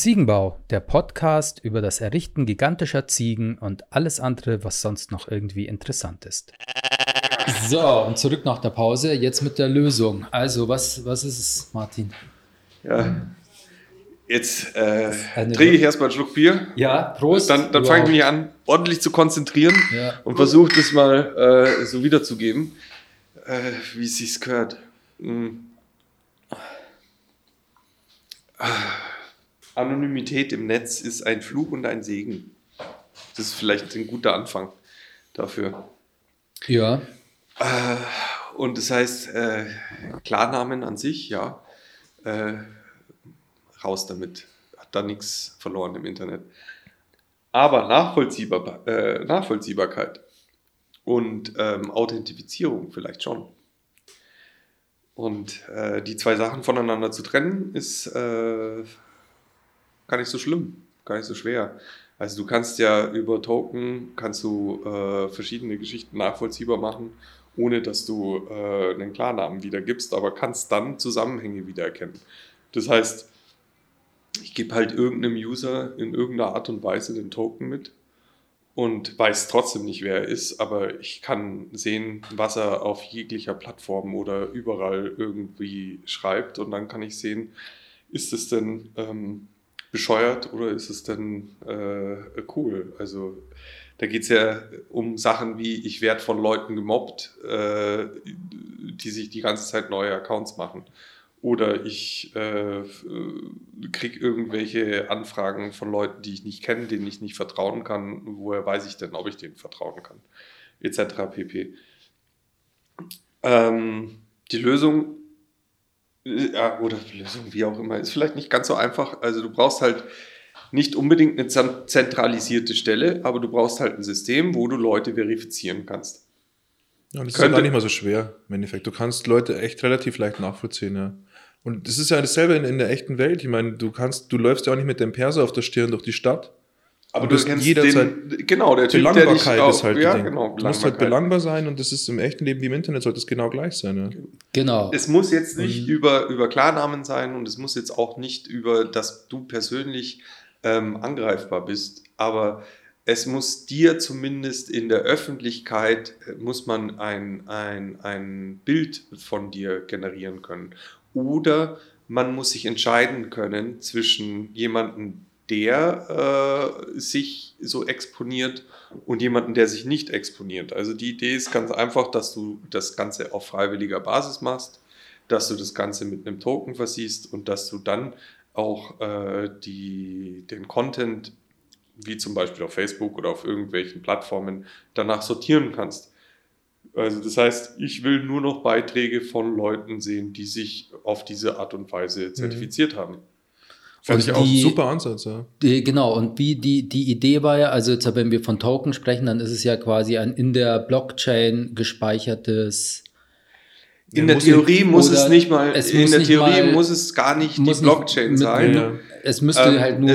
Ziegenbau, der Podcast über das Errichten gigantischer Ziegen und alles andere, was sonst noch irgendwie interessant ist. So, und zurück nach der Pause, jetzt mit der Lösung. Also, was, was ist es, Martin? Ja, jetzt äh, trinke ich erstmal einen Schluck Bier. Ja, Prost. Dann, dann fange ich mich an, ordentlich zu konzentrieren ja. und versuche das mal äh, so wiederzugeben, äh, wie es sich gehört. Mhm. Anonymität im Netz ist ein Fluch und ein Segen. Das ist vielleicht ein guter Anfang dafür. Ja. Äh, und das heißt, äh, Klarnamen an sich, ja, äh, raus damit. Hat da nichts verloren im Internet. Aber Nachvollziehbar, äh, Nachvollziehbarkeit und ähm, Authentifizierung vielleicht schon. Und äh, die zwei Sachen voneinander zu trennen, ist äh, gar nicht so schlimm, gar nicht so schwer. Also du kannst ja über Token, kannst du äh, verschiedene Geschichten nachvollziehbar machen, ohne dass du äh, einen Klarnamen wiedergibst, aber kannst dann Zusammenhänge wiedererkennen. Das heißt, ich gebe halt irgendeinem User in irgendeiner Art und Weise den Token mit und weiß trotzdem nicht, wer er ist, aber ich kann sehen, was er auf jeglicher Plattform oder überall irgendwie schreibt und dann kann ich sehen, ist es denn ähm, bescheuert oder ist es denn äh, cool? Also da geht es ja um Sachen wie, ich werde von Leuten gemobbt, äh, die sich die ganze Zeit neue Accounts machen. Oder ich äh, kriege irgendwelche Anfragen von Leuten, die ich nicht kenne, denen ich nicht vertrauen kann. Woher weiß ich denn, ob ich denen vertrauen kann? Etc. pp. Ähm, die Lösung, ja, oder Lösung, wie auch immer, ist vielleicht nicht ganz so einfach. Also du brauchst halt nicht unbedingt eine zentralisierte Stelle, aber du brauchst halt ein System, wo du Leute verifizieren kannst. Ja, das Könnte, ist gar nicht mal so schwer im Endeffekt. Du kannst Leute echt relativ leicht nachvollziehen, ja. Und das ist ja dasselbe in, in, der echten Welt. Ich meine, du kannst, du läufst ja auch nicht mit dem Perser auf der Stirn durch die Stadt. Aber du, du kennst jederzeit den, genau, der typ, Belangbarkeit der ist halt ja, genau, Du musst halt belangbar sein und das ist im echten Leben wie im Internet sollte es genau gleich sein. Ja. Genau. Es muss jetzt nicht mhm. über, über Klarnamen sein und es muss jetzt auch nicht über, dass du persönlich ähm, angreifbar bist, aber es muss dir zumindest in der Öffentlichkeit, äh, muss man ein, ein, ein Bild von dir generieren können. Oder man muss sich entscheiden können zwischen jemandem, der äh, sich so exponiert und jemanden, der sich nicht exponiert. Also die Idee ist ganz einfach, dass du das Ganze auf freiwilliger Basis machst, dass du das Ganze mit einem Token versiehst und dass du dann auch äh, die, den Content, wie zum Beispiel auf Facebook oder auf irgendwelchen Plattformen, danach sortieren kannst. Also das heißt, ich will nur noch Beiträge von Leuten sehen, die sich auf diese Art und Weise mhm. zertifiziert mhm. haben. Fand ich auch die, super Ansatz, ja. Die, genau, und wie die, die Idee war ja, also jetzt, wenn wir von Token sprechen, dann ist es ja quasi ein in der Blockchain gespeichertes. In der Theorie muss es nicht mal, es in der Theorie mal, muss es gar nicht die Blockchain nicht sein. Ja. Es müsste ähm, halt nur.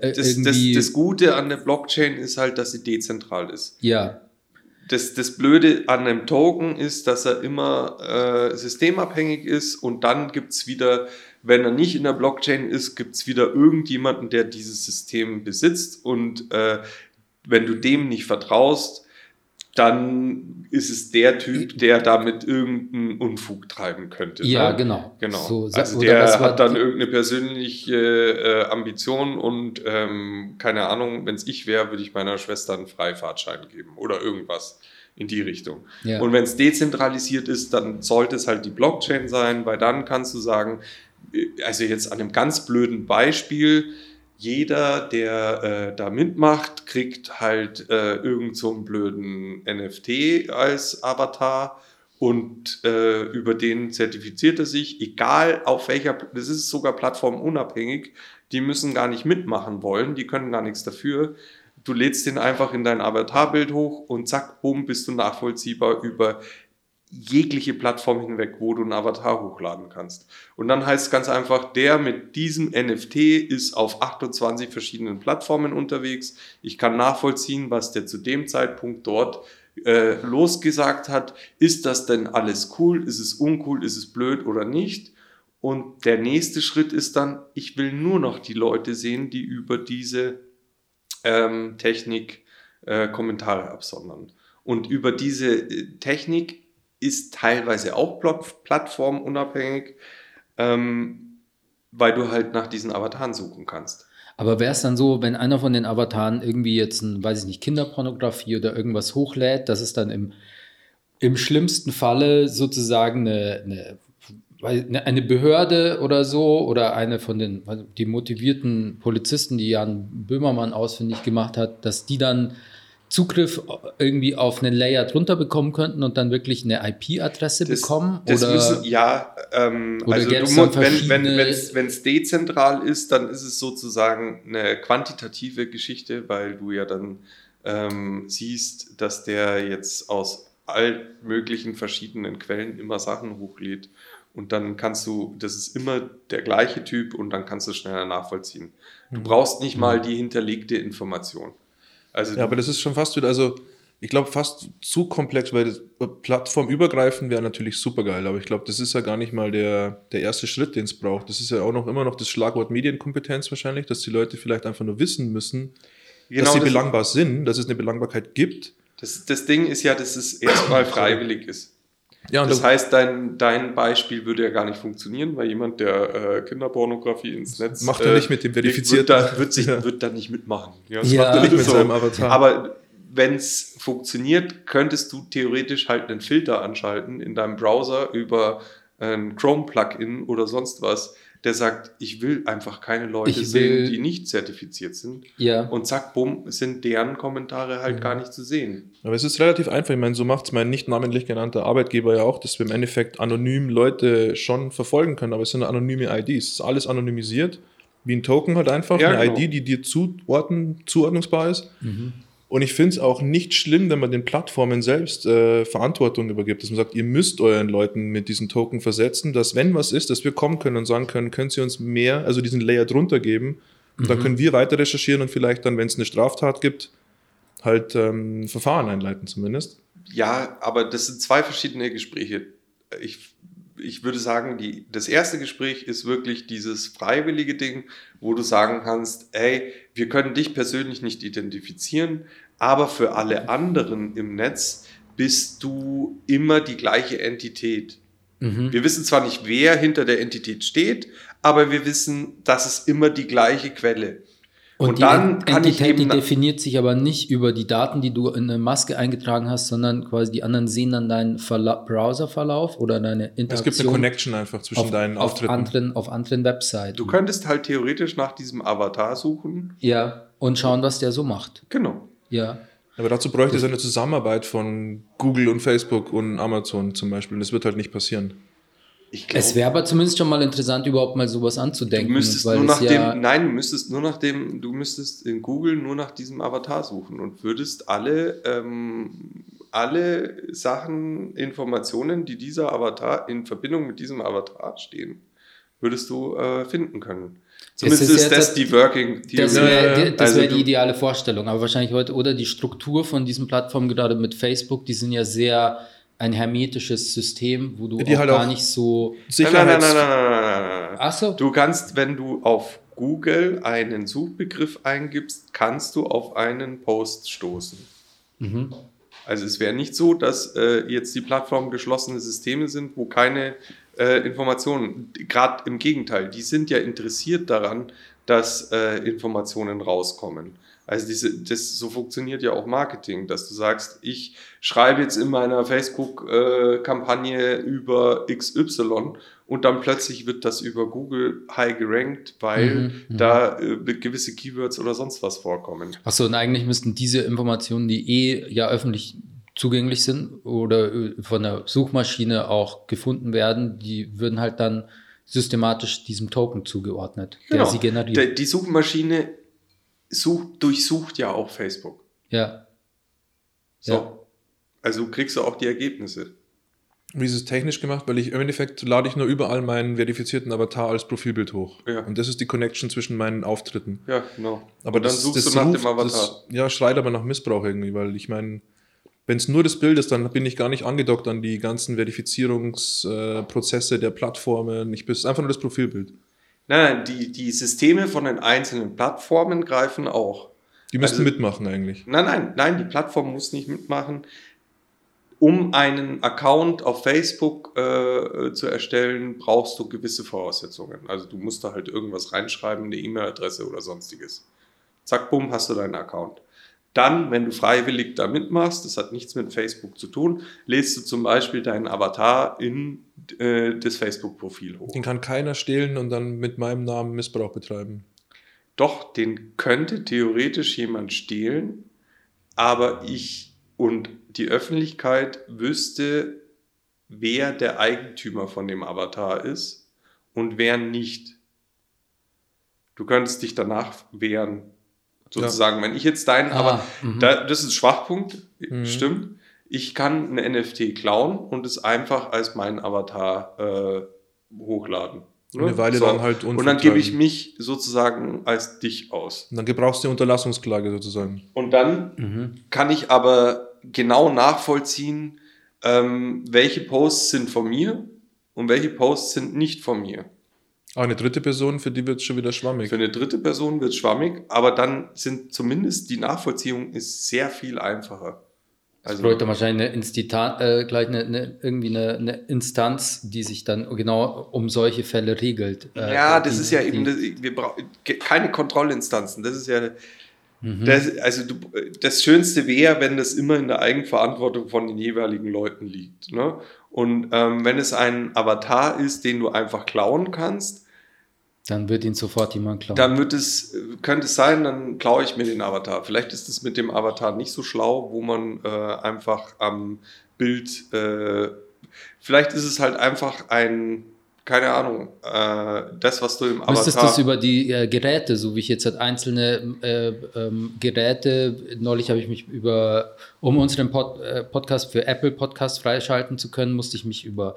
Es, das, das, das Gute an der Blockchain ist halt, dass sie dezentral ist. Ja das, das Blöde an einem Token ist, dass er immer äh, systemabhängig ist und dann gibt es wieder, wenn er nicht in der Blockchain ist, gibt es wieder irgendjemanden, der dieses System besitzt und äh, wenn du dem nicht vertraust, dann ist es der Typ, der damit irgendeinen Unfug treiben könnte. Ja, ne? genau. genau. So, also der hat dann irgendeine persönliche äh, Ambition und ähm, keine Ahnung, wenn es ich wäre, würde ich meiner Schwester einen Freifahrtschein geben oder irgendwas in die Richtung. Ja. Und wenn es dezentralisiert ist, dann sollte es halt die Blockchain sein, weil dann kannst du sagen, äh, also jetzt an einem ganz blöden Beispiel, jeder, der äh, da mitmacht, kriegt halt äh, irgend so einen blöden NFT als Avatar und äh, über den zertifiziert er sich, egal auf welcher, das ist sogar plattformunabhängig, die müssen gar nicht mitmachen wollen, die können gar nichts dafür. Du lädst den einfach in dein Avatarbild hoch und zack, bumm, bist du nachvollziehbar über jegliche Plattform hinweg, wo du einen Avatar hochladen kannst. Und dann heißt es ganz einfach, der mit diesem NFT ist auf 28 verschiedenen Plattformen unterwegs. Ich kann nachvollziehen, was der zu dem Zeitpunkt dort äh, losgesagt hat. Ist das denn alles cool? Ist es uncool? Ist es blöd oder nicht? Und der nächste Schritt ist dann, ich will nur noch die Leute sehen, die über diese ähm, Technik äh, Kommentare absondern. Und über diese äh, Technik ist teilweise auch plattformunabhängig, ähm, weil du halt nach diesen Avataren suchen kannst. Aber wäre es dann so, wenn einer von den Avataren irgendwie jetzt ein, weiß ich nicht, Kinderpornografie oder irgendwas hochlädt, dass es dann im, im schlimmsten Falle sozusagen eine, eine Ne, eine Behörde oder so oder eine von den die motivierten Polizisten, die Jan Böhmermann ausfindig gemacht hat, dass die dann Zugriff irgendwie auf einen Layer drunter bekommen könnten und dann wirklich eine IP-Adresse bekommen? Das oder, müssen, ja, ähm, oder also du musst, wenn es wenn, dezentral ist, dann ist es sozusagen eine quantitative Geschichte, weil du ja dann ähm, siehst, dass der jetzt aus all möglichen verschiedenen Quellen immer Sachen hochlädt und dann kannst du, das ist immer der gleiche Typ und dann kannst du schneller nachvollziehen. Du mhm. brauchst nicht mal mhm. die hinterlegte Information. Also ja, aber das ist schon fast wieder, also ich glaube fast zu komplex, weil plattformübergreifend wäre natürlich super geil, aber ich glaube, das ist ja gar nicht mal der, der erste Schritt, den es braucht. Das ist ja auch noch immer noch das Schlagwort Medienkompetenz wahrscheinlich, dass die Leute vielleicht einfach nur wissen müssen, genau, dass sie belangbar sind, dass es eine Belangbarkeit gibt. Das, das Ding ist ja, dass es erstmal freiwillig ist. Ja, das heißt, dein, dein Beispiel würde ja gar nicht funktionieren, weil jemand, der äh, Kinderpornografie ins Netz macht er nicht mit dem verifizierten, wird da, wird, sich, ja. wird da nicht mitmachen. Ja, das ja. macht er nicht mit so. seinem Avatar. Aber wenn es funktioniert, könntest du theoretisch halt einen Filter anschalten in deinem Browser über ein Chrome-Plugin oder sonst was, der sagt, ich will einfach keine Leute sehen, die nicht zertifiziert sind. Ja. Und zack, bumm, sind deren Kommentare halt mhm. gar nicht zu sehen. Aber es ist relativ einfach. Ich meine, so macht es mein nicht namentlich genannter Arbeitgeber ja auch, dass wir im Endeffekt anonym Leute schon verfolgen können, aber es sind anonyme IDs. Es ist alles anonymisiert, wie ein Token halt einfach, ja, eine genau. ID, die dir zuordnen, zuordnungsbar ist. Mhm. Und ich finde es auch nicht schlimm, wenn man den Plattformen selbst äh, Verantwortung übergibt, dass man sagt, ihr müsst euren Leuten mit diesen Token versetzen, dass wenn was ist, dass wir kommen können und sagen können, können sie uns mehr, also diesen Layer drunter geben. Und mhm. dann können wir weiter recherchieren und vielleicht dann, wenn es eine Straftat gibt, halt ähm, Verfahren einleiten zumindest. Ja, aber das sind zwei verschiedene Gespräche. Ich ich würde sagen, die, das erste Gespräch ist wirklich dieses freiwillige Ding, wo du sagen kannst, ey, wir können dich persönlich nicht identifizieren, aber für alle anderen im Netz bist du immer die gleiche Entität. Mhm. Wir wissen zwar nicht, wer hinter der Entität steht, aber wir wissen, dass es immer die gleiche Quelle. Und, und dann kann Entität, ich eben die definiert sich aber nicht über die Daten, die du in eine Maske eingetragen hast, sondern quasi die anderen sehen dann deinen Browserverlauf oder deine Interaktion. Es gibt eine Connection einfach zwischen auf, deinen Auftritten. Auf anderen, auf anderen Websites. Du könntest halt theoretisch nach diesem Avatar suchen. Ja, und schauen, was der so macht. Genau. Ja. Aber dazu bräuchte es eine Zusammenarbeit von Google und Facebook und Amazon zum Beispiel. Und das wird halt nicht passieren. Glaub, es wäre aber zumindest schon mal interessant, überhaupt mal sowas anzudenken. Du müsstest nur nach ja dem, nein, du müsstest nur nach dem, du müsstest in Google nur nach diesem Avatar suchen und würdest alle, ähm, alle Sachen, Informationen, die dieser Avatar in Verbindung mit diesem Avatar stehen, würdest du äh, finden können. Zumindest ist, ist das die Working Theory. Das wäre also wär die ideale Vorstellung, aber wahrscheinlich heute, oder die Struktur von diesen Plattformen, gerade mit Facebook, die sind ja sehr ein hermetisches System, wo du die auch halt gar nicht so. Sicherheits nein, nein, nein, nein, nein, nein, nein. Ach so. Du kannst, wenn du auf Google einen Suchbegriff eingibst, kannst du auf einen Post stoßen. Mhm. Also es wäre nicht so, dass äh, jetzt die Plattformen geschlossene Systeme sind, wo keine äh, Informationen, gerade im Gegenteil, die sind ja interessiert daran, dass äh, Informationen rauskommen. Also diese, das, so funktioniert ja auch Marketing, dass du sagst, ich schreibe jetzt in meiner Facebook-Kampagne über XY und dann plötzlich wird das über Google high gerankt, weil mhm, mhm. da äh, gewisse Keywords oder sonst was vorkommen. Achso, und eigentlich müssten diese Informationen, die eh ja öffentlich zugänglich sind oder äh, von der Suchmaschine auch gefunden werden, die würden halt dann systematisch diesem Token zugeordnet, genau. der sie generiert. Die Suchmaschine sucht, durchsucht ja auch Facebook. Ja. So. Ja. Also kriegst du auch die Ergebnisse. Wie ist es technisch gemacht? Weil ich im Endeffekt lade ich nur überall meinen verifizierten Avatar als Profilbild hoch. Ja. Und das ist die Connection zwischen meinen Auftritten. Ja, genau. Aber Und dann das, suchst das du nach ruft, dem Avatar. Das, ja, schreit aber nach Missbrauch irgendwie, weil ich meine, Wenn es nur das Bild ist, dann bin ich gar nicht angedockt an die ganzen Verifizierungsprozesse äh, der Plattformen. Ich bin einfach nur das Profilbild. Nein, nein, die, die Systeme von den einzelnen Plattformen greifen auch. Die müssen also, mitmachen eigentlich. Nein, nein, nein, die Plattform muss nicht mitmachen. Um einen Account auf Facebook äh, zu erstellen, brauchst du gewisse Voraussetzungen. Also du musst da halt irgendwas reinschreiben, eine E-Mail-Adresse oder sonstiges. Zack, bumm, hast du deinen Account. Dann, wenn du freiwillig da mitmachst, das hat nichts mit Facebook zu tun, lädst du zum Beispiel deinen Avatar in äh, das Facebook-Profil hoch. Den kann keiner stehlen und dann mit meinem Namen Missbrauch betreiben. Doch, den könnte theoretisch jemand stehlen, aber ich und die Öffentlichkeit wüsste, wer der Eigentümer von dem Avatar ist und wer nicht. Du könntest dich danach wehren sozusagen. Ja. Wenn ich jetzt deinen, ah, aber mhm. da, das ist Schwachpunkt, mhm. stimmt. Ich kann eine NFT klauen und es einfach als meinen Avatar äh, hochladen. Ne? Eine Weile so. dann halt Und dann gebe ich mich sozusagen als dich aus. Und dann gebrauchst du eine Unterlassungsklage sozusagen. Und dann mhm. kann ich aber genau nachvollziehen, ähm, welche Posts sind von mir und welche Posts sind nicht von mir. Aber eine dritte Person, für die wird es schon wieder schwammig. Für eine dritte Person wird es schwammig, aber dann sind zumindest die Nachvollziehung ist sehr viel einfacher. Also bräuchte wahrscheinlich eine Instita äh, gleich eine, eine, irgendwie eine, eine, Instanz, die sich dann genau um solche Fälle regelt. Äh, ja, das die, ist ja eben, das, wir brauchen keine Kontrollinstanzen. Das ist ja, mhm. das, also du, das Schönste wäre, wenn das immer in der Eigenverantwortung von den jeweiligen Leuten liegt. Ne? Und ähm, wenn es ein Avatar ist, den du einfach klauen kannst, dann wird ihn sofort jemand klauen. Dann wird es, könnte es sein, dann klaue ich mir den Avatar. Vielleicht ist es mit dem Avatar nicht so schlau, wo man äh, einfach am Bild, äh, vielleicht ist es halt einfach ein, keine Ahnung, äh, das, was du im Avatar... Müsstest du es über die äh, Geräte, so wie ich jetzt halt einzelne äh, ähm, Geräte, neulich habe ich mich über, um unseren Pod, äh, Podcast für Apple Podcast freischalten zu können, musste ich mich über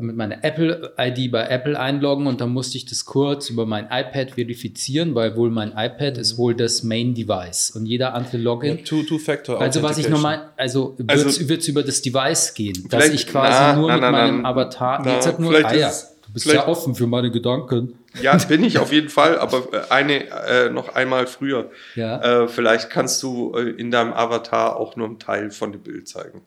mit meiner Apple-ID bei Apple einloggen und dann musste ich das kurz über mein iPad verifizieren, weil wohl mein iPad mhm. ist wohl das Main-Device und jeder andere Login. Two-Factor. also was ich nochmal, also wird es also, über das Device gehen, dass ich quasi na, nur na, mit na, meinem Avatar, na, jetzt hat nur, ah, ja, du bist ja offen für meine Gedanken. Ja, bin ich auf jeden Fall, aber äh, eine äh, noch einmal früher. Ja. Äh, vielleicht kannst du äh, in deinem Avatar auch nur einen Teil von dem Bild zeigen.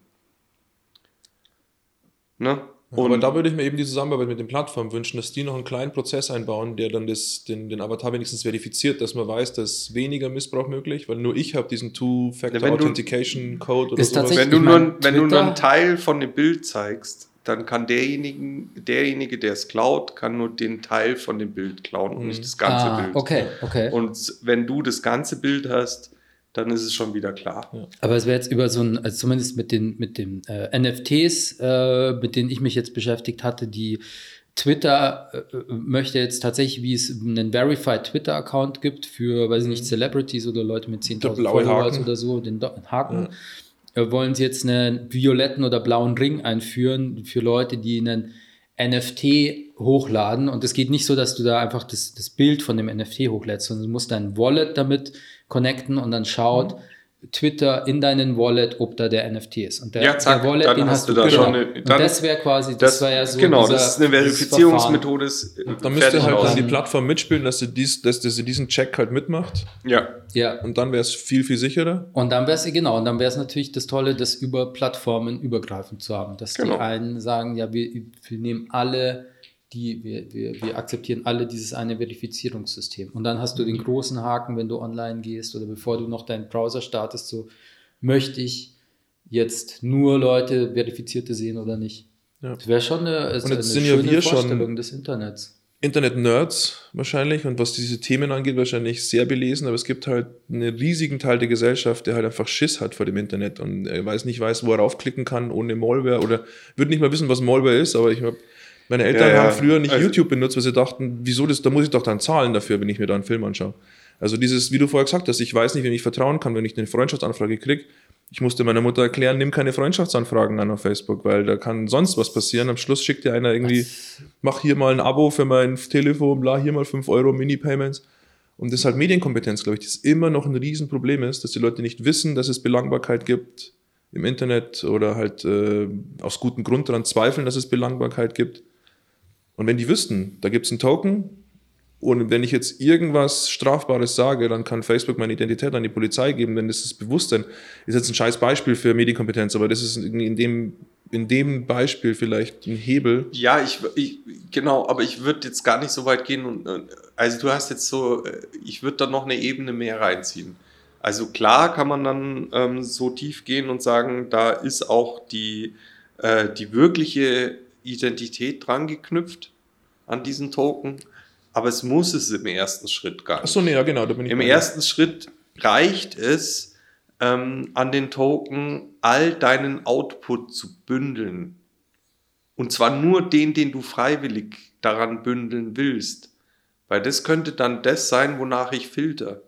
Ne? Und Aber da würde ich mir eben die Zusammenarbeit mit den Plattformen wünschen, dass die noch einen kleinen Prozess einbauen, der dann das, den, den Avatar wenigstens verifiziert, dass man weiß, dass weniger Missbrauch möglich, weil nur ich habe diesen Two-Factor-Authentication-Code oder sowas. Wenn du, nur, wenn du nur einen Teil von dem Bild zeigst, dann kann derjenige, derjenige, der es klaut, kann nur den Teil von dem Bild klauen und mhm. nicht das ganze ah, Bild. Okay, okay. Und wenn du das ganze Bild hast, dann ist es schon wieder klar. Ja. Aber es wäre jetzt über so ein, also zumindest mit den, mit den äh, NFTs, äh, mit denen ich mich jetzt beschäftigt hatte, die Twitter äh, möchte jetzt tatsächlich, wie es einen Verified Twitter-Account gibt für, weiß ich nicht, mhm. Celebrities oder Leute mit 10.000 Followers oder so, den Haken, ja. Äh, wollen sie jetzt einen violetten oder blauen Ring einführen für Leute, die einen NFT hochladen. Und es geht nicht so, dass du da einfach das, das Bild von dem NFT hochlädst, sondern du musst dein Wallet damit connecten und dann schaut mhm. Twitter in deinen Wallet, ob da der NFT ist. Und der, ja, zack, der Wallet, dann den hast du da genau. schon. Eine, dann, und das wäre quasi, das, das wäre ja so. Genau, dieser, das ist eine Verifizierungsmethode. Da müsste halt dann die Plattform mitspielen, dass sie, dies, dass, dass sie diesen Check halt mitmacht. Ja. ja. Und dann wäre es viel, viel sicherer. Und dann wäre es, genau, und dann wäre es natürlich das Tolle, das über Plattformen übergreifend zu haben. Dass genau. die einen sagen, ja, wir, wir nehmen alle die, wir, wir, wir akzeptieren alle dieses eine Verifizierungssystem. Und dann hast du den großen Haken, wenn du online gehst oder bevor du noch deinen Browser startest, so möchte ich jetzt nur Leute verifizierte sehen oder nicht. Ja. Das wäre schon eine, und jetzt eine sind ja wir Vorstellung schon des Internets. Internet-Nerds wahrscheinlich und was diese Themen angeht, wahrscheinlich sehr belesen, aber es gibt halt einen riesigen Teil der Gesellschaft, der halt einfach Schiss hat vor dem Internet und er weiß nicht weiß, wo er raufklicken kann ohne Malware oder würde nicht mal wissen, was Malware ist, aber ich habe meine Eltern ja, ja. haben früher nicht also, YouTube benutzt, weil sie dachten, wieso das, da muss ich doch dann zahlen dafür, wenn ich mir da einen Film anschaue. Also dieses, wie du vorher gesagt hast, ich weiß nicht, wem ich vertrauen kann, wenn ich eine Freundschaftsanfrage kriege. Ich musste meiner Mutter erklären, nimm keine Freundschaftsanfragen an auf Facebook, weil da kann sonst was passieren. Am Schluss schickt dir einer irgendwie, mach hier mal ein Abo für mein Telefon, bla, hier mal 5 Euro Mini-Payments. Und das ist halt Medienkompetenz, glaube ich, das immer noch ein Riesenproblem ist, dass die Leute nicht wissen, dass es Belangbarkeit gibt im Internet oder halt äh, aus gutem Grund daran zweifeln, dass es Belangbarkeit gibt. Und wenn die wüssten, da gibt es einen Token und wenn ich jetzt irgendwas Strafbares sage, dann kann Facebook meine Identität an die Polizei geben, denn das ist Bewusstsein. Ist jetzt ein scheiß Beispiel für Medienkompetenz, aber das ist in dem, in dem Beispiel vielleicht ein Hebel. Ja, ich, ich genau, aber ich würde jetzt gar nicht so weit gehen und also du hast jetzt so, äh, ich würde da noch eine Ebene mehr reinziehen. Also klar kann man dann ähm, so tief gehen und sagen, da ist auch die, äh, die wirkliche Identität dran geknüpft an diesen Token, aber es muss es im ersten Schritt gar nicht. Achso, nee, ja, genau. Da bin ich Im ersten Schritt reicht es, ähm, an den Token all deinen Output zu bündeln. Und zwar nur den, den du freiwillig daran bündeln willst. Weil das könnte dann das sein, wonach ich filter.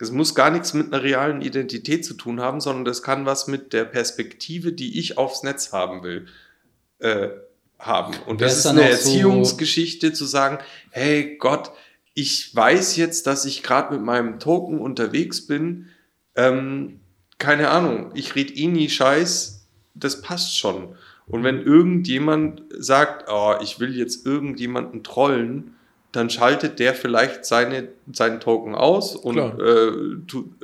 Es muss gar nichts mit einer realen Identität zu tun haben, sondern das kann was mit der Perspektive, die ich aufs Netz haben will, äh, haben. Und das ist eine Erziehungsgeschichte so zu sagen, hey Gott, ich weiß jetzt, dass ich gerade mit meinem Token unterwegs bin. Ähm, keine Ahnung, ich rede eh nie Scheiß, das passt schon. Und wenn irgendjemand sagt, oh, ich will jetzt irgendjemanden trollen, dann schaltet der vielleicht seine, seinen Token aus und, äh,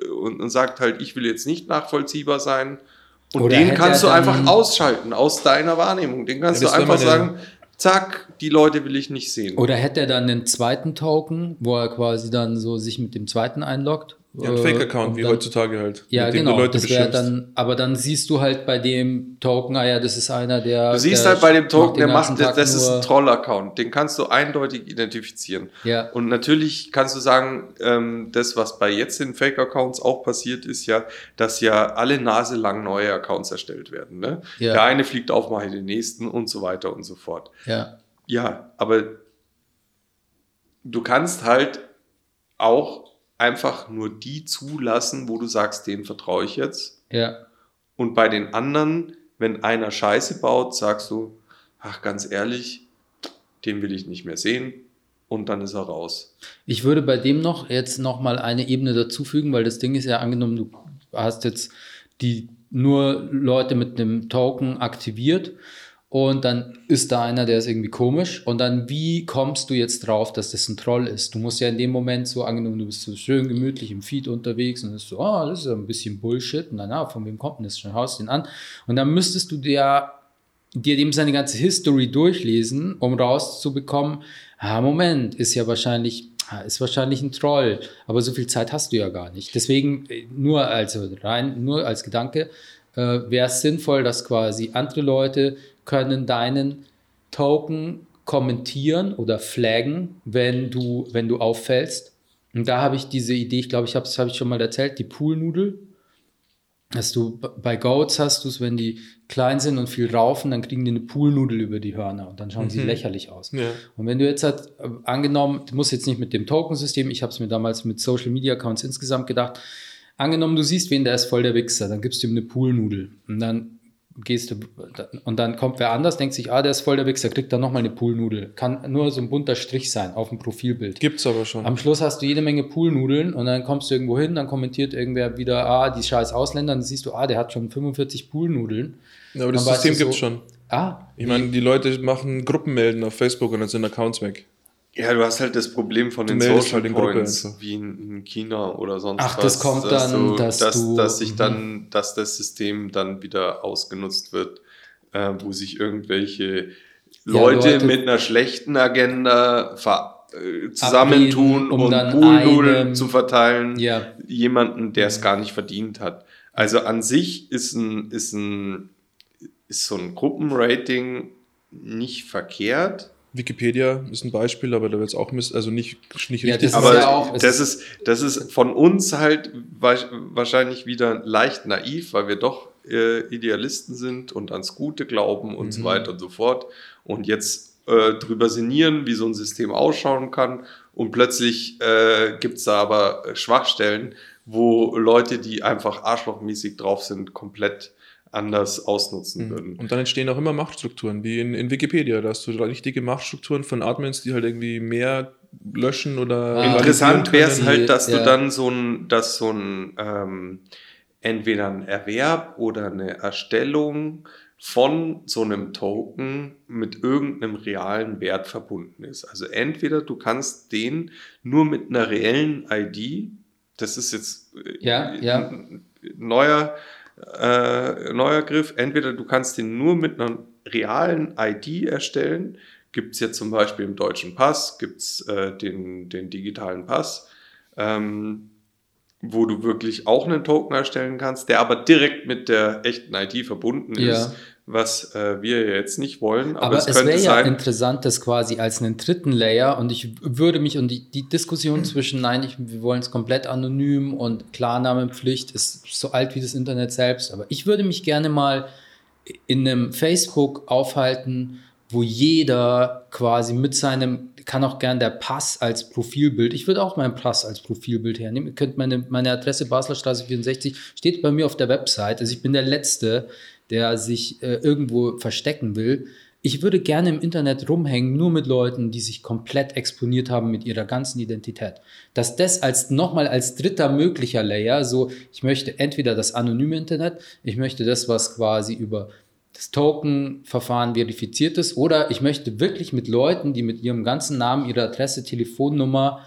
und, und, sagt halt, ich will jetzt nicht nachvollziehbar sein. Und Oder den kannst du einfach ausschalten aus deiner Wahrnehmung. Den kannst ja, du einfach sagen, zack, die Leute will ich nicht sehen. Oder hätte er dann einen zweiten Token, wo er quasi dann so sich mit dem zweiten einloggt? Ja, ein Fake-Account, wie dann, heutzutage halt. Ja, genau. das dann, aber dann siehst du halt bei dem Token, ah ja, das ist einer, der. Du siehst der halt bei dem Token, der macht, das, das ist ein Troll-Account. Den kannst du eindeutig identifizieren. Ja. Und natürlich kannst du sagen, ähm, das, was bei jetzt den Fake-Accounts auch passiert, ist ja, dass ja alle Nase lang neue Accounts erstellt werden. Ne? Ja. Der eine fliegt auf, mache den nächsten und so weiter und so fort. Ja. Ja, aber du kannst halt auch einfach nur die zulassen, wo du sagst, denen vertraue ich jetzt. Ja. Und bei den anderen, wenn einer Scheiße baut, sagst du, ach ganz ehrlich, den will ich nicht mehr sehen und dann ist er raus. Ich würde bei dem noch jetzt noch mal eine Ebene dazufügen, weil das Ding ist ja angenommen, du hast jetzt die nur Leute mit einem Token aktiviert und dann ist da einer, der ist irgendwie komisch. Und dann, wie kommst du jetzt drauf, dass das ein Troll ist? Du musst ja in dem Moment so angenommen, du bist so schön gemütlich im Feed unterwegs und ist so, oh, das ist ja ein bisschen Bullshit. Und dann, ah, von wem kommt denn das schon? Haust den an. Und dann müsstest du dir, dir dem seine ganze History durchlesen, um rauszubekommen, ah, Moment, ist ja wahrscheinlich, ah, ist wahrscheinlich ein Troll. Aber so viel Zeit hast du ja gar nicht. Deswegen, äh, nur, also rein, nur als Gedanke, äh, wäre es sinnvoll, dass quasi andere Leute können deinen Token kommentieren oder flaggen, wenn du, wenn du auffällst. Und da habe ich diese Idee, ich glaube, ich habe es hab ich schon mal erzählt, die Poolnudel. Dass du bei Goats hast du es, wenn die klein sind und viel raufen, dann kriegen die eine Poolnudel über die Hörner und dann schauen mhm. sie lächerlich aus. Ja. Und wenn du jetzt halt, äh, angenommen, du musst jetzt nicht mit dem Tokensystem, ich habe es mir damals mit Social Media Accounts insgesamt gedacht, angenommen, du siehst wen, der ist voll der Wichser, dann gibst du ihm eine Poolnudel. Und dann gehst du und dann kommt wer anders, denkt sich, ah, der ist voll der Wichser, kriegt dann nochmal eine Poolnudel. Kann nur so ein bunter Strich sein auf dem Profilbild. Gibt's aber schon. Am Schluss hast du jede Menge Poolnudeln und dann kommst du irgendwo hin, dann kommentiert irgendwer wieder, ah, die scheiß Ausländer, dann siehst du, ah, der hat schon 45 Poolnudeln. Ja, aber das System gibt's so, schon. Ah. Ich meine, die Leute machen Gruppenmelden auf Facebook und dann sind Accounts weg. Ja, du hast halt das Problem von den Social halt Points, wie in, China oder sonst Ach, was. Ach, das kommt dass dann, du, dass, dass, du, dass sich mhm. dann, dass das System dann wieder ausgenutzt wird, äh, wo sich irgendwelche Leute, ja, Leute, mit einer schlechten Agenda äh, zusammentun, um und Poolnudeln zu verteilen, ja. jemanden, der es gar nicht verdient hat. Also an sich ist ein, ist ein, ist so ein Gruppenrating nicht verkehrt Wikipedia ist ein Beispiel, aber da wird es auch miss also nicht, nicht ja, richtig. Das aber ja auch, das, ist, das ist von uns halt wahrscheinlich wieder leicht naiv, weil wir doch äh, Idealisten sind und ans Gute glauben und mhm. so weiter und so fort. Und jetzt äh, drüber sinnieren, wie so ein System ausschauen kann. Und plötzlich äh, gibt es da aber Schwachstellen, wo Leute, die einfach arschlochmäßig drauf sind, komplett anders ausnutzen mhm. würden. Und dann entstehen auch immer Machtstrukturen, wie in, in Wikipedia. Da hast du richtige Machtstrukturen von Admins, die halt irgendwie mehr löschen oder. Ah, Interessant wäre es halt, dass ja. du dann so ein, dass so ein ähm, entweder ein Erwerb oder eine Erstellung von so einem Token mit irgendeinem realen Wert verbunden ist. Also entweder du kannst den nur mit einer reellen ID, das ist jetzt äh, ja, ja. neuer, äh, neuer Griff, entweder du kannst den nur mit einer realen ID erstellen, gibt es jetzt zum Beispiel im deutschen Pass, gibt es äh, den, den digitalen Pass. Ähm, wo du wirklich auch einen Token erstellen kannst, der aber direkt mit der echten ID verbunden ja. ist, was äh, wir jetzt nicht wollen. Aber, aber es, es wäre ja interessant, das quasi als einen dritten Layer und ich würde mich und die, die Diskussion zwischen, nein, ich, wir wollen es komplett anonym und Klarnamenpflicht ist so alt wie das Internet selbst, aber ich würde mich gerne mal in einem Facebook aufhalten, wo jeder quasi mit seinem kann auch gern der Pass als Profilbild. Ich würde auch meinen Pass als Profilbild hernehmen. Ihr könnt meine, meine Adresse Baslerstraße 64 steht bei mir auf der Website. Also ich bin der Letzte, der sich äh, irgendwo verstecken will. Ich würde gerne im Internet rumhängen, nur mit Leuten, die sich komplett exponiert haben mit ihrer ganzen Identität. Dass das als nochmal als dritter möglicher Layer, so ich möchte entweder das anonyme Internet, ich möchte das, was quasi über das Token-Verfahren verifiziert ist oder ich möchte wirklich mit Leuten, die mit ihrem ganzen Namen, ihrer Adresse, Telefonnummer,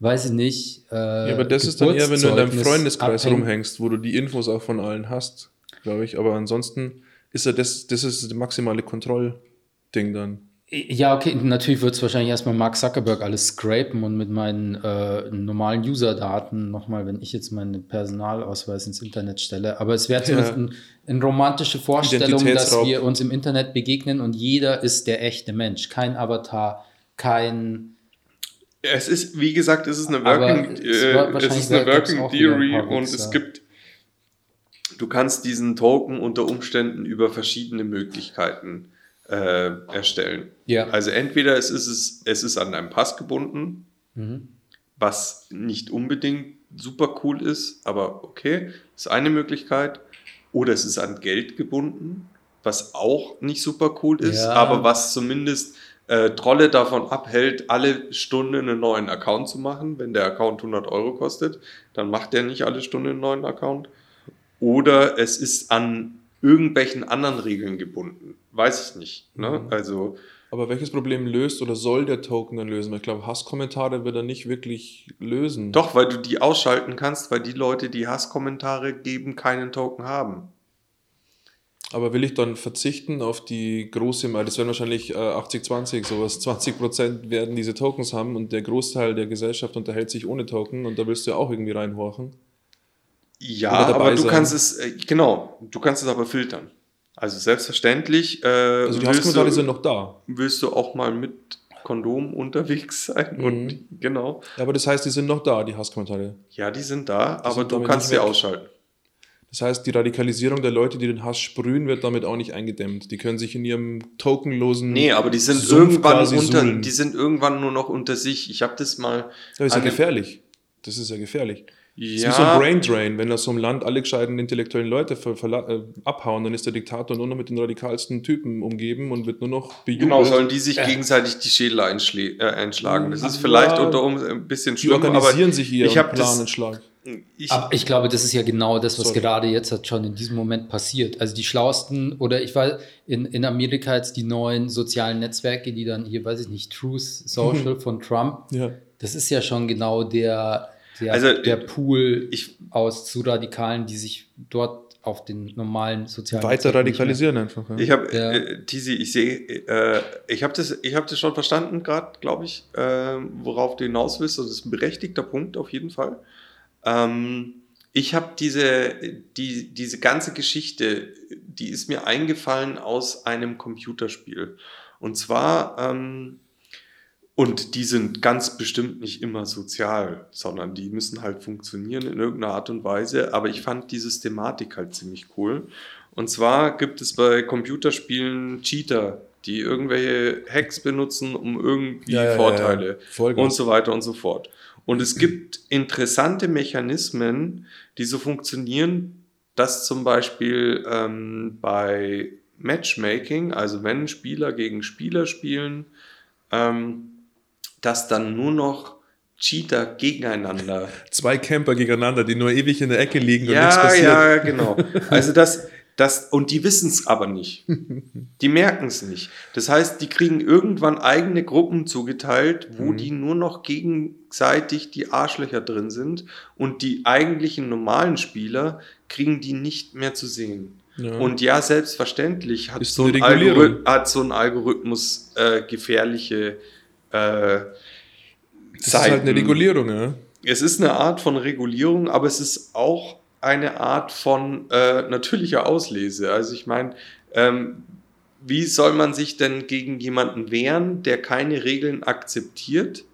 weiß ich nicht. Äh, ja, aber das ist dann eher, wenn du in deinem Freundeskreis abhängen. rumhängst, wo du die Infos auch von allen hast, glaube ich. Aber ansonsten ist ja das, das ist das maximale Kontrollding dann. Ja, okay, natürlich wird es wahrscheinlich erstmal Mark Zuckerberg alles scrapen und mit meinen äh, normalen User-Daten nochmal, wenn ich jetzt meinen Personalausweis ins Internet stelle. Aber es wäre zumindest ja. ein, eine romantische Vorstellung, dass wir uns im Internet begegnen und jeder ist der echte Mensch. Kein Avatar, kein. Es ist, wie gesagt, es ist eine Working, äh, es ist eine Working Theory und es gibt, du kannst diesen Token unter Umständen über verschiedene Möglichkeiten äh, erstellen. Ja. Also entweder es ist, es, es ist an einem Pass gebunden, mhm. was nicht unbedingt super cool ist, aber okay, ist eine Möglichkeit. Oder es ist an Geld gebunden, was auch nicht super cool ist, ja. aber was zumindest äh, Trolle davon abhält, alle Stunde einen neuen Account zu machen. Wenn der Account 100 Euro kostet, dann macht der nicht alle Stunde einen neuen Account. Oder es ist an irgendwelchen anderen Regeln gebunden. Weiß ich nicht. Ne? Mhm. Also, aber welches Problem löst oder soll der Token dann lösen? Ich glaube, Hasskommentare wird er nicht wirklich lösen. Doch, weil du die ausschalten kannst, weil die Leute, die Hasskommentare geben, keinen Token haben. Aber will ich dann verzichten auf die große, das werden wahrscheinlich äh, 80-20, sowas, 20% werden diese Tokens haben und der Großteil der Gesellschaft unterhält sich ohne Token und da willst du ja auch irgendwie reinhorchen. Ja, aber du sein. kannst es, äh, genau, du kannst es aber filtern. Also selbstverständlich. Äh, also die Hasskommentare sind noch da. Willst du auch mal mit Kondom unterwegs sein? Mhm. Und genau. Ja, aber das heißt, die sind noch da, die Hasskommentare. Ja, die sind da, die aber sind du kannst sie ausschalten. Das heißt, die Radikalisierung der Leute, die den Hass sprühen, wird damit auch nicht eingedämmt. Die können sich in ihrem tokenlosen. Nee, aber die sind Sumpf irgendwann unter, suhlen. die sind irgendwann nur noch unter sich. Ich habe das mal. Das ist ja gefährlich. Das ist ja gefährlich. Ja. Das ist wie so ein Brain Drain. Wenn aus so einem Land alle gescheiten intellektuellen Leute äh, abhauen, dann ist der Diktator nur noch mit den radikalsten Typen umgeben und wird nur noch bejubelt. Genau, sollen die sich äh. gegenseitig die Schädel einschl äh, einschlagen. Das ist vielleicht ja. unter um ein bisschen schlimm, die organisieren sich hier ich und planen Schlag. Ich, Aber ich glaube, das ist ja genau das, was sorry. gerade jetzt hat schon in diesem Moment passiert. Also die schlauesten, oder ich weiß, in, in Amerika jetzt die neuen sozialen Netzwerke, die dann hier, weiß ich nicht, Truth Social von Trump, ja. das ist ja schon genau der, der, also, der Pool ich, aus zu Radikalen, die sich dort auf den normalen sozialen weiter radikalisieren einfach. Ja. Ich habe ja. äh, Tizi, ich sehe, äh, ich habe das, ich habe das schon verstanden gerade, glaube ich, äh, worauf du hinaus willst. Das ist ein berechtigter Punkt auf jeden Fall. Ähm, ich habe diese, die, diese ganze Geschichte, die ist mir eingefallen aus einem Computerspiel. Und zwar ähm, und die sind ganz bestimmt nicht immer sozial, sondern die müssen halt funktionieren in irgendeiner Art und Weise. Aber ich fand die Systematik halt ziemlich cool. Und zwar gibt es bei Computerspielen Cheater, die irgendwelche Hacks benutzen, um irgendwie ja, Vorteile ja, ja. und so weiter und so fort. Und es gibt interessante Mechanismen, die so funktionieren, dass zum Beispiel ähm, bei Matchmaking, also wenn Spieler gegen Spieler spielen, ähm, dass dann nur noch Cheater gegeneinander. Zwei Camper gegeneinander, die nur ewig in der Ecke liegen und ja, nichts passiert. Ja, genau. Also das, das, und die wissen es aber nicht. Die merken es nicht. Das heißt, die kriegen irgendwann eigene Gruppen zugeteilt, wo mhm. die nur noch gegenseitig die Arschlöcher drin sind und die eigentlichen normalen Spieler kriegen die nicht mehr zu sehen. Ja. Und ja, selbstverständlich hat, so ein, hat so ein, Algorithmus äh, gefährliche äh, das ist halt eine Regulierung, ja. Es ist eine Art von Regulierung, aber es ist auch eine Art von äh, natürlicher Auslese. Also ich meine, ähm, wie soll man sich denn gegen jemanden wehren, der keine Regeln akzeptiert?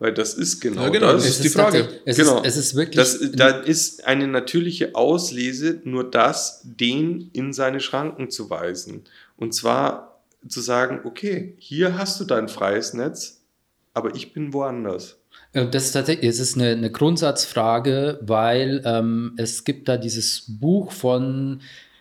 Weil das ist genau, ja, genau das. ist die Frage. Es, genau. ist, es ist wirklich. Das, da ist eine natürliche Auslese, nur das, den in seine Schranken zu weisen. Und zwar zu sagen, okay, hier hast du dein freies Netz, aber ich bin woanders. Das ist tatsächlich, es ist eine, eine Grundsatzfrage, weil ähm, es gibt da dieses Buch von,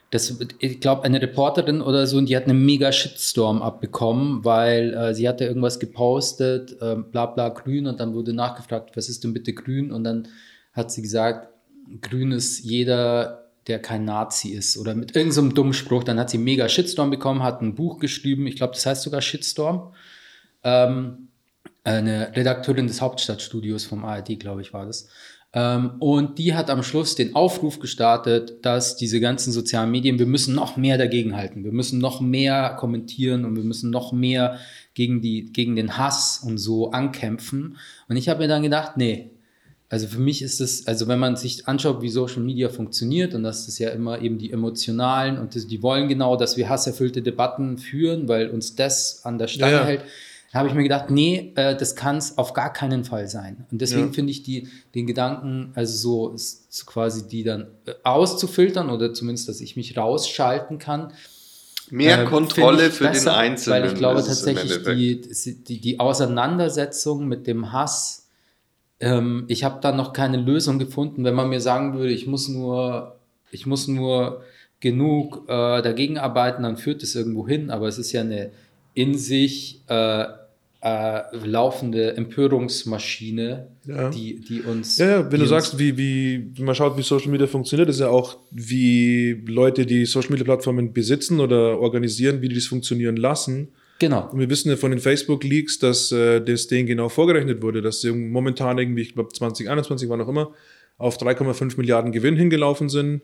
das, ich glaube, eine Reporterin oder so, und die hat einen mega Shitstorm abbekommen, weil äh, sie hatte irgendwas gepostet, äh, bla bla grün, und dann wurde nachgefragt, was ist denn bitte grün? Und dann hat sie gesagt, grün ist jeder, der kein Nazi ist. Oder mit irgendeinem so dummen Spruch. Dann hat sie mega Shitstorm bekommen, hat ein Buch geschrieben, ich glaube, das heißt sogar Shitstorm. Ähm, eine Redakteurin des Hauptstadtstudios vom ARD, glaube ich, war das. Ähm, und die hat am Schluss den Aufruf gestartet, dass diese ganzen sozialen Medien, wir müssen noch mehr dagegen halten. Wir müssen noch mehr kommentieren und wir müssen noch mehr gegen, die, gegen den Hass und so ankämpfen. Und ich habe mir dann gedacht, nee, also für mich ist es, also wenn man sich anschaut, wie Social Media funktioniert, und das ist ja immer eben die emotionalen und das, die wollen genau, dass wir hasserfüllte Debatten führen, weil uns das an der Stange ja. hält da habe ich mir gedacht, nee, äh, das kann es auf gar keinen Fall sein. Und deswegen ja. finde ich die, den Gedanken, also so, quasi die dann äh, auszufiltern oder zumindest, dass ich mich rausschalten kann. Mehr äh, Kontrolle für besser, den Einzelnen. Weil ich glaube tatsächlich, die, die, die Auseinandersetzung mit dem Hass, ähm, ich habe da noch keine Lösung gefunden, wenn man mir sagen würde, ich muss nur, ich muss nur genug äh, dagegen arbeiten, dann führt es irgendwo hin. Aber es ist ja eine in sich äh, äh, laufende Empörungsmaschine, ja. die, die uns. Ja, ja wenn du sagst, wie, wie, man schaut, wie Social Media funktioniert, ist ja auch, wie Leute, die Social Media Plattformen besitzen oder organisieren, wie die das funktionieren lassen. Genau. Und wir wissen ja von den Facebook-Leaks, dass äh, das denen genau vorgerechnet wurde, dass sie momentan irgendwie, ich glaube 2021 war noch immer, auf 3,5 Milliarden Gewinn hingelaufen sind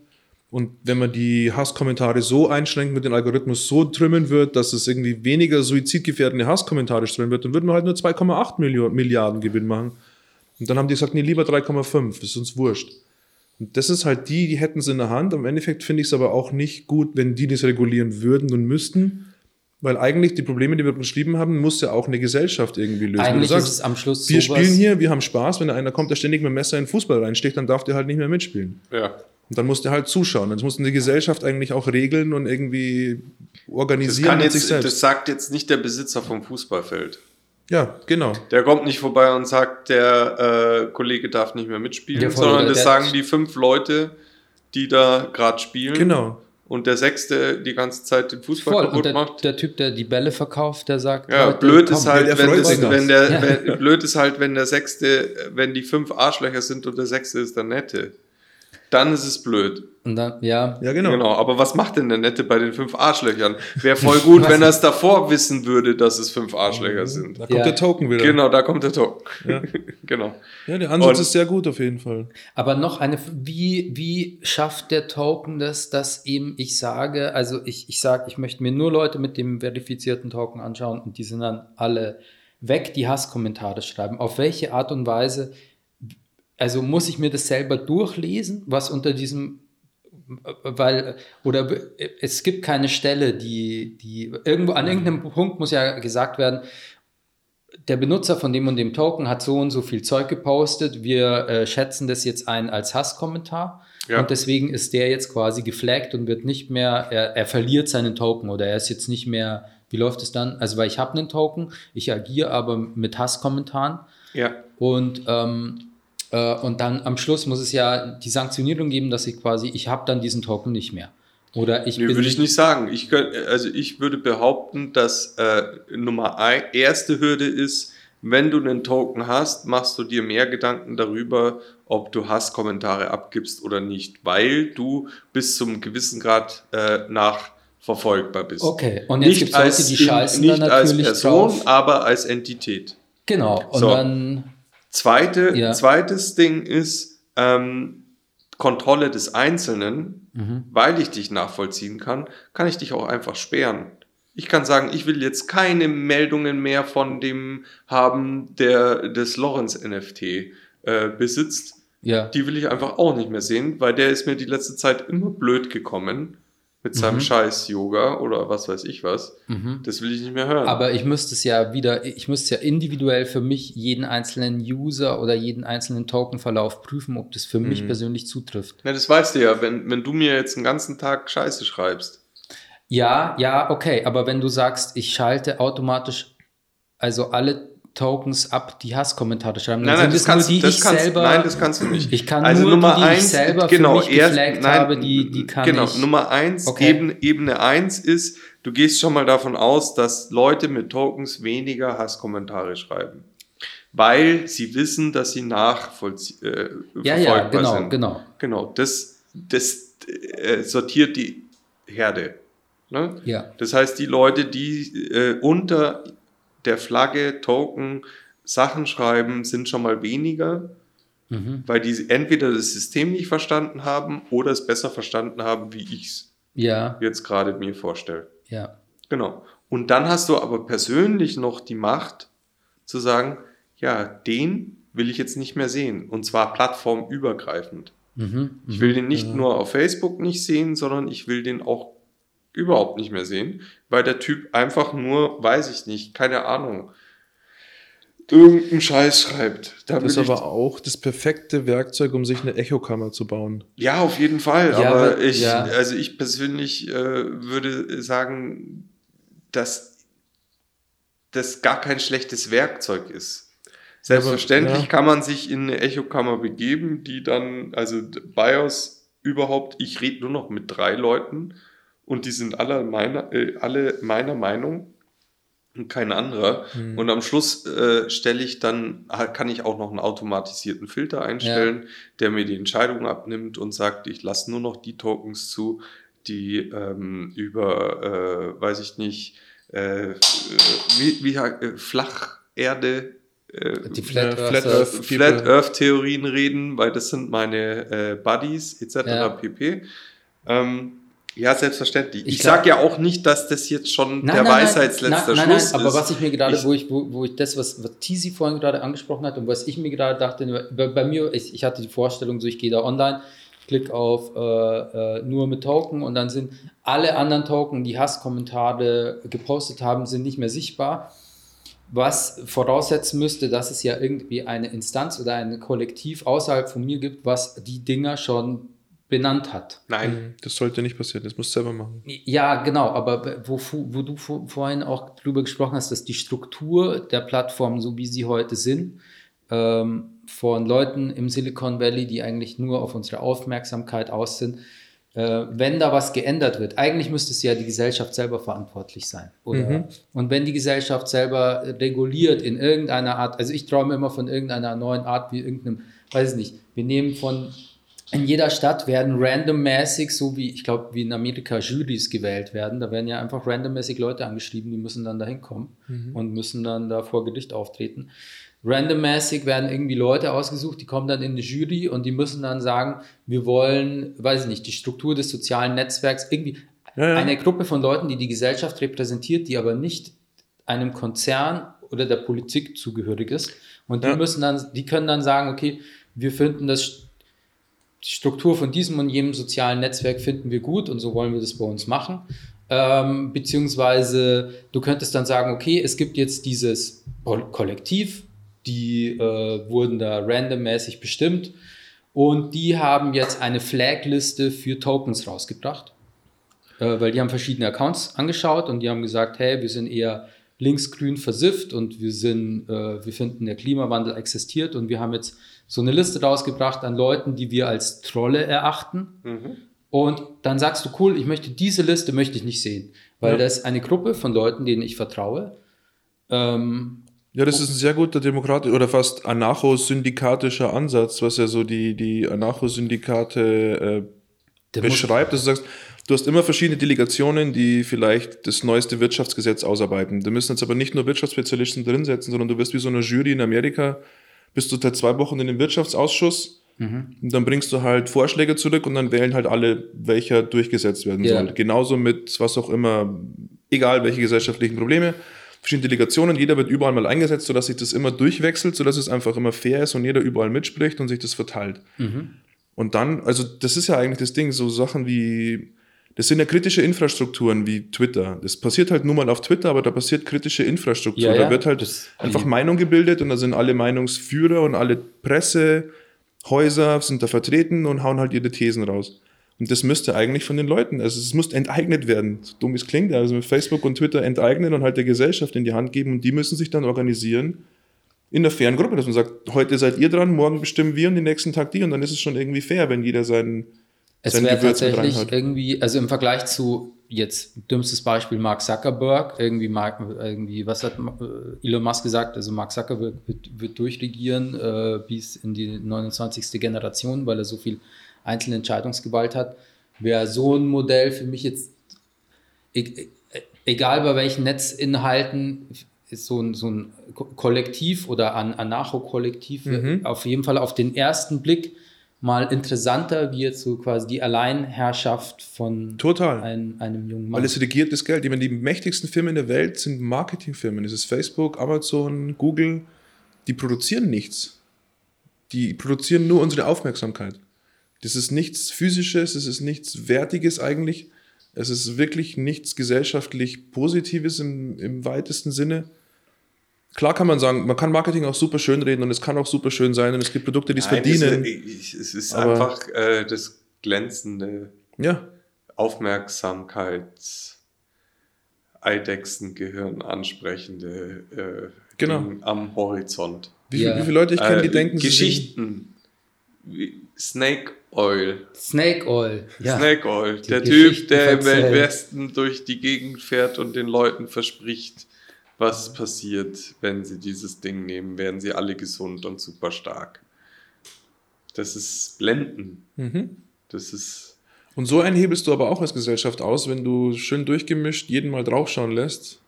und wenn man die Hasskommentare so einschränkt, mit dem Algorithmus so trimmen wird, dass es irgendwie weniger suizidgefährdende Hasskommentare streuen wird, dann würden wir halt nur 2,8 Milliarden Gewinn machen. Und dann haben die gesagt, nee, lieber 3,5, das ist uns wurscht. Und das ist halt die, die hätten es in der Hand. Im Endeffekt finde ich es aber auch nicht gut, wenn die das regulieren würden und müssten. Weil eigentlich die Probleme, die wir beschrieben haben, muss ja auch eine Gesellschaft irgendwie lösen. Eigentlich sagst, ist es am Schluss Wir spielen hier, wir haben Spaß. Wenn einer kommt, der ständig mit dem Messer in den Fußball reinsticht, dann darf der halt nicht mehr mitspielen. Ja. Und dann musst du halt zuschauen. Das muss die Gesellschaft eigentlich auch regeln und irgendwie organisieren das kann jetzt, sich selbst. Das sagt jetzt nicht der Besitzer vom Fußballfeld. Ja, genau. Der kommt nicht vorbei und sagt, der äh, Kollege darf nicht mehr mitspielen, sondern das sagen die fünf Leute, die da gerade spielen. Genau. Und der Sechste die ganze Zeit den Fußball Voll. kaputt der, macht. Der Typ, der die Bälle verkauft, der sagt. Ja, blöd ist halt, wenn, das, wenn der, ja. wenn, blöd ist halt, wenn der Sechste, wenn die fünf Arschlöcher sind und der Sechste ist der Nette dann ist es blöd. Und dann, ja. Ja, genau. Genau, aber was macht denn der Nette bei den fünf Arschlöchern? Wäre voll gut, wenn er es davor wissen würde, dass es fünf Arschlöcher mhm. sind. Da kommt ja. der Token wieder. Genau, da kommt der Token. Ja. genau. Ja, der Ansatz Und, ist sehr gut auf jeden Fall. Aber noch eine, wie, wie schafft der Token das, dass eben ich sage, also ich, ich sage, ich möchte mir nur Leute mit dem verifizierten Token anschauen und die sind dann alle weg, die Hasskommentare schreiben. Auf welche Art und Weise also muss ich mir das selber durchlesen, was unter diesem, weil, oder es gibt keine Stelle, die, die irgendwo, an irgendeinem Punkt muss ja gesagt werden, der Benutzer von dem und dem Token hat so und so viel Zeug gepostet, wir äh, schätzen das jetzt ein als Hasskommentar. Ja. Und deswegen ist der jetzt quasi geflaggt und wird nicht mehr, er, er verliert seinen Token oder er ist jetzt nicht mehr, wie läuft es dann? Also, weil ich habe einen Token, ich agiere aber mit Hasskommentaren. Ja. Und ähm, äh, und dann am Schluss muss es ja die Sanktionierung geben, dass ich quasi, ich habe dann diesen Token nicht mehr. Oder ich nee, würde ich nicht sagen. Ich könnt, also ich würde behaupten, dass äh, Nummer ein, erste Hürde ist, wenn du einen Token hast, machst du dir mehr Gedanken darüber, ob du Hasskommentare abgibst oder nicht, weil du bis zum gewissen Grad äh, nachverfolgbar bist. Okay, und jetzt nicht als, die scheißen nicht dann als natürlich Person, drauf. aber als Entität. Genau, und So. dann, Zweite, Ja. Zweites Ding ist ähm, Kontrolle des Einzelnen, Mhm. weil ich dich nachvollziehen kann, kann ich dich auch einfach sperren. Ich kann sagen, ich will jetzt keine Meldungen mehr von dem haben, der das Lorenz NFT äh, besitzt. ja. Die will ich einfach auch nicht mehr sehen, weil der ist mir die letzte Zeit immer blöd gekommen mit seinem Mhm. scheiß Yoga oder was weiß ich was. Mhm. Das will ich nicht mehr hören. Aber ich müsste es ja wieder, ich müsste ja individuell für mich jeden einzelnen User oder jeden einzelnen Tokenverlauf prüfen, ob das für mich Mhm. persönlich zutrifft. ja, das weißt du ja, wenn, wenn du mir jetzt den ganzen Tag Scheiße schreibst. Ja, ja, okay, aber wenn du sagst, ich schalte automatisch also alle Tokens ab, die Hasskommentare schreiben, dann Nein, nein, das kannst, die, das ich kannst, selber. nein, das kannst du nicht. Ich kann also nur Nummer die, die ich eins, selber genau, für mich erst, geflaggt nein, habe, die, die kann genau, ich. Nummer eins, Okay. Ebene, Ebene eins ist, du gehst schon mal davon aus, dass Leute mit Tokens weniger Hasskommentare schreiben. Weil sie wissen, dass sie nachvollzie äh, ja, ja, genau, sind. genau. Genau, das, das äh, sortiert die Herde. Ne? Ja. Das heißt, die Leute, die äh, unter der Flagge Token Sachen schreiben, sind schon mal weniger, Mhm. weil die entweder das System nicht verstanden haben oder es besser verstanden haben, wie ich es Ja, jetzt gerade mir vorstelle. ja. Genau. Und dann hast du aber persönlich noch die Macht zu sagen, ja, den will ich jetzt nicht mehr sehen. Und zwar plattformübergreifend. Mhm. Ich will den nicht ja. nur auf Facebook nicht sehen, sondern ich will den auch überhaupt nicht mehr sehen, weil der Typ einfach nur, weiß ich nicht, keine Ahnung, irgendeinen Scheiß schreibt. Da Das ist aber auch das perfekte Werkzeug, um sich eine Echokammer zu bauen. ja, auf jeden Fall. Ja, aber aber- ich, ja. also ich persönlich äh, würde sagen, dass das gar kein schlechtes Werkzeug ist. Selbstverständlich ja. kann man sich in eine Echokammer begeben, die dann, also BIOS überhaupt, ich rede nur noch mit drei Leuten und die sind alle meiner, äh, alle meiner Meinung und kein anderer. Mhm. Und am Schluss äh, stelle ich dann, kann ich auch noch einen automatisierten Filter einstellen, der mir die Entscheidung abnimmt und sagt, ich lasse nur noch die Tokens zu, die ähm, über, äh, weiß ich nicht, äh, wie, wie äh, Flacherde, äh, Die Flat, Ja, Earth, Flat Earth. Flat. Earth Theorien reden, weil das sind meine äh, Buddies etc. Ja. pp. Ähm, ja, selbstverständlich. Ich, Ich sage ja auch nicht, dass das jetzt schon Nein, der nein, Weisheitsletzter nein, Schluss nein, aber ist. was ich mir gerade, Ich- wo ich, wo, wo ich das, was, was Tizi vorhin gerade angesprochen hat und was ich mir gerade dachte, bei, bei mir, ich, ich hatte die Vorstellung, so ich gehe da online, klick auf äh, äh, nur mit Token und dann sind alle anderen Token, die Hasskommentare gepostet haben, sind nicht mehr sichtbar. Was voraussetzen müsste, dass es ja irgendwie eine Instanz oder ein Kollektiv außerhalb von mir gibt, was die Dinger schon benannt hat. Nein, Mhm. Das sollte nicht passieren, das musst du selber machen. Ja, genau, aber wo, wo du vor- vorhin auch drüber gesprochen hast, dass die Struktur der Plattform, so wie sie heute sind, ähm, von Leuten im Silicon Valley, die eigentlich nur auf unsere Aufmerksamkeit aus sind, äh, wenn da was geändert wird, eigentlich müsste es ja die Gesellschaft selber verantwortlich sein. Oder? Mhm. Und wenn die Gesellschaft selber reguliert in irgendeiner Art, also ich träume immer von irgendeiner neuen Art, wie irgendeinem, weiß ich nicht, wir nehmen von in jeder Stadt werden randommäßig, so wie, ich glaube, wie in Amerika Jurys gewählt werden. Da werden ja einfach randommäßig Leute angeschrieben, die müssen dann da hinkommen und müssen dann da vor Gericht auftreten. Randommäßig werden irgendwie Leute ausgesucht, die kommen dann in eine Jury und die müssen dann sagen, wir wollen, weiß ich nicht, die Struktur des sozialen Netzwerks, irgendwie Ja, ja. eine Gruppe von Leuten, die die Gesellschaft repräsentiert, die aber nicht einem Konzern oder der Politik zugehörig ist. Und die Ja. müssen dann, die können dann sagen, okay, wir finden das die Struktur von diesem und jenem sozialen Netzwerk finden wir gut und so wollen wir das bei uns machen. Ähm, beziehungsweise du könntest dann sagen, okay, es gibt jetzt dieses Kollektiv, die äh, wurden da randommäßig bestimmt und die haben jetzt eine Flagliste für Tokens rausgebracht, äh, weil die haben verschiedene Accounts angeschaut und die haben gesagt, hey, wir sind eher linksgrün versifft und wir sind, äh, wir finden, der Klimawandel existiert und wir haben jetzt so eine Liste rausgebracht an Leuten, die wir als Trolle erachten. Mhm. Und dann sagst du, cool, ich möchte diese Liste möchte ich nicht sehen, weil Ja. das ist eine Gruppe von Leuten, denen ich vertraue. Ähm, Ja, das ist ein sehr guter demokratischer oder fast anarcho-syndikatischer Ansatz, was ja so die, die Anarcho-Syndikate äh, beschreibt, dass du sagst, du hast immer verschiedene Delegationen, die vielleicht das neueste Wirtschaftsgesetz ausarbeiten. Da müssen jetzt aber nicht nur Wirtschaftsspezialisten drinsetzen, sondern du wirst wie so eine Jury in Amerika, bist du seit zwei Wochen in dem Wirtschaftsausschuss mhm. und dann bringst du halt Vorschläge zurück und dann wählen halt alle, welcher durchgesetzt werden ja. soll. Genauso mit was auch immer, egal welche gesellschaftlichen Probleme verschiedene Delegationen, jeder wird überall mal eingesetzt, sodass sich das immer durchwechselt, sodass es einfach immer fair ist und jeder überall mitspricht und sich das verteilt. Mhm. Und dann, also das ist ja eigentlich das Ding, so Sachen wie, das sind ja kritische Infrastrukturen wie Twitter. Das passiert halt nur mal auf Twitter, aber da passiert kritische Infrastruktur. Ja, ja. Da wird halt das, einfach Meinung gebildet und da sind alle Meinungsführer und alle Pressehäuser sind da vertreten und hauen halt ihre Thesen raus. Und das müsste eigentlich von den Leuten, also es muss enteignet werden, so dumm es klingt, also mit Facebook und Twitter enteignen und halt der Gesellschaft in die Hand geben und die müssen sich dann organisieren in der fairen Gruppe, dass man sagt, heute seid ihr dran, morgen bestimmen wir und den nächsten Tag die und dann ist es schon irgendwie fair, wenn jeder seinen es wäre tatsächlich irgendwie, also im Vergleich zu jetzt dümmstes Beispiel Mark Zuckerberg, irgendwie, Mark, irgendwie was hat äh, Elon Musk gesagt, also Mark Zuckerberg wird, wird durchregieren äh, bis in die 29. Generation, weil er so viel einzelne Entscheidungsgewalt hat, wäre so ein Modell für mich jetzt, e-, e-, egal bei welchen Netzinhalten, ist so ein, so ein Kollektiv oder ein Anarcho-Kollektiv mhm. auf jeden Fall auf den ersten Blick mal interessanter wie jetzt so quasi die Alleinherrschaft von Total. Ein, einem jungen Mann. Weil es regiert das Geld. Ich meine, die mächtigsten Firmen der Welt sind Marketingfirmen. Es ist Facebook, Amazon, Google. Die produzieren nichts. Die produzieren nur unsere Aufmerksamkeit. Das ist nichts Physisches, es ist nichts Wertiges eigentlich. Es ist wirklich nichts gesellschaftlich Positives im, im weitesten Sinne. Klar kann man sagen, man kann Marketing auch super schön reden und es kann auch super schön sein und es gibt Produkte, die es verdienen. Es, es ist einfach äh, das glänzende ja. Aufmerksamkeits Eidechsengehirn ansprechende äh, genau. am Horizont. Wie, ja. wie, viele Leute ich kenne, die äh, denken, Geschichten. Snake Oil. Snake Oil. Ja. Snake Oil. Die der Typ, der im Westen durch die Gegend fährt und den Leuten verspricht, was passiert, wenn sie dieses Ding nehmen, werden sie alle gesund und super stark. Das ist Blenden. Mhm. Das ist. Und so einen hebelst du aber auch als Gesellschaft aus, wenn du schön durchgemischt jeden mal draufschauen lässt,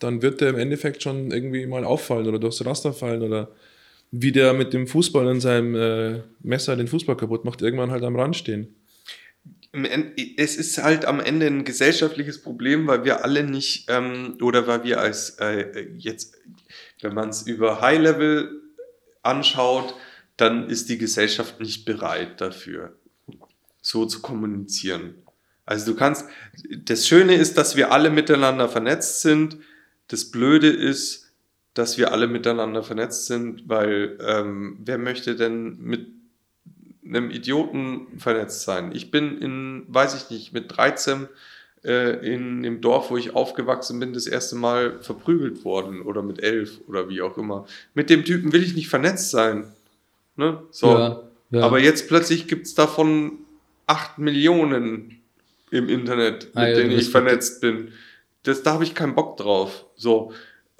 dann wird der im Endeffekt schon irgendwie mal auffallen oder durchs Raster fallen oder wie der mit dem Fußball in seinem äh, Messer den Fußball kaputt macht, irgendwann halt am Rand stehen. Es ist halt am Ende ein gesellschaftliches Problem, weil wir alle nicht, ähm, oder weil wir als äh, jetzt, wenn man es über High Level anschaut, dann ist die Gesellschaft nicht bereit dafür, so zu kommunizieren. Also du kannst, das Schöne ist, dass wir alle miteinander vernetzt sind. Das Blöde ist, dass wir alle miteinander vernetzt sind, weil ähm, wer möchte denn mit einem Idioten vernetzt sein? Ich bin in, weiß ich nicht, mit 13 äh, in dem Dorf, wo ich aufgewachsen bin, das erste Mal verprügelt worden oder mit 11 oder wie auch immer. Mit dem Typen will ich nicht vernetzt sein. Ne? So. Ja, ja. Aber jetzt plötzlich gibt es davon 8 Millionen im Internet, mit ah, ja, denen ich vernetzt bin. Das, da habe ich keinen Bock drauf. So.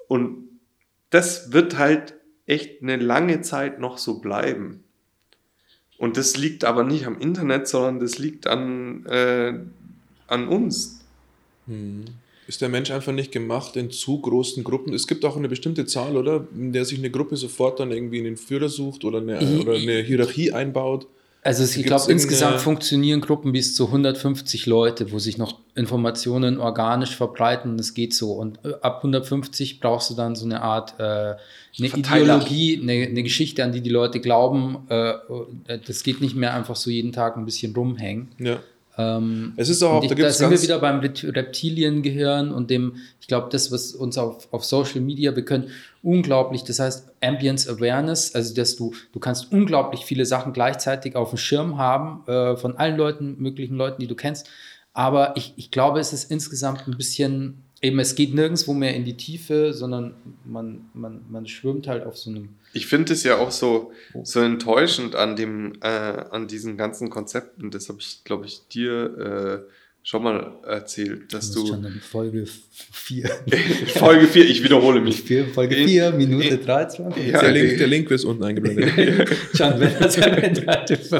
Und das wird halt echt eine lange Zeit noch so bleiben. Und das liegt aber nicht am Internet, sondern das liegt an, äh, an uns. Hm. Ist der Mensch einfach nicht gemacht in zu großen Gruppen? Es gibt auch eine bestimmte Zahl, oder? In der sich eine Gruppe sofort dann irgendwie einen Führer sucht oder eine, oder eine Hierarchie einbaut. Also ich glaube, insgesamt funktionieren Gruppen bis zu 150 Leute, wo sich noch Informationen organisch verbreiten. Das geht so. Und äh, ab 150 brauchst du dann so eine Art, äh, eine Ideologie, eine, eine, Geschichte, an die die Leute glauben. Äh, äh, das geht nicht mehr einfach so jeden Tag ein bisschen rumhängen. Ja. Ähm, es ist auch, ich, da, da sind wir wieder beim Reptiliengehirn und dem, ich glaube, das, was uns auf, auf Social Media, wir können unglaublich, das heißt Ambience Awareness, also dass du, du kannst unglaublich viele Sachen gleichzeitig auf dem Schirm haben, äh, von allen Leuten, möglichen Leuten, die du kennst. Aber ich, ich glaube, es ist insgesamt ein bisschen eben, es geht nirgendwo mehr in die Tiefe, sondern man, man, man schwimmt halt auf so einem. Ich finde es ja auch so, so enttäuschend an, dem, äh, an diesen ganzen Konzepten. Das habe ich, glaube ich, dir schon mal erzählt, dass du. Schon in Folge 4. Folge 4, ich wiederhole mich. Folge 4, Minute 23. Ja, der, Link, der Link ist unten eingeblendet. Schon, wenn das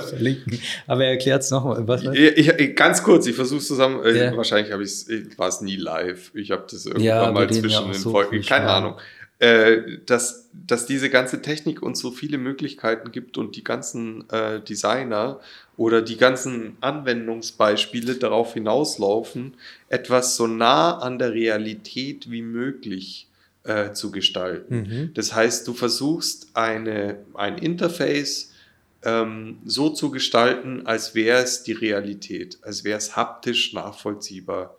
verlinken. Aber er erklärt es nochmal. Was ich, ganz kurz, ich versuche es zusammen. Äh, ja. Wahrscheinlich habe ich es, war es nie live. Ich habe das irgendwann ja, mal zwischen den so Folgen. Keine Ahnung. Äh, dass, dass diese ganze Technik uns so viele Möglichkeiten gibt und die ganzen äh, Designer oder die ganzen Anwendungsbeispiele darauf hinauslaufen, etwas so nah an der Realität wie möglich äh, zu gestalten. Mhm. Das heißt, du versuchst eine, ein Interface ähm, so zu gestalten, als wäre es die Realität, als wäre es haptisch nachvollziehbar.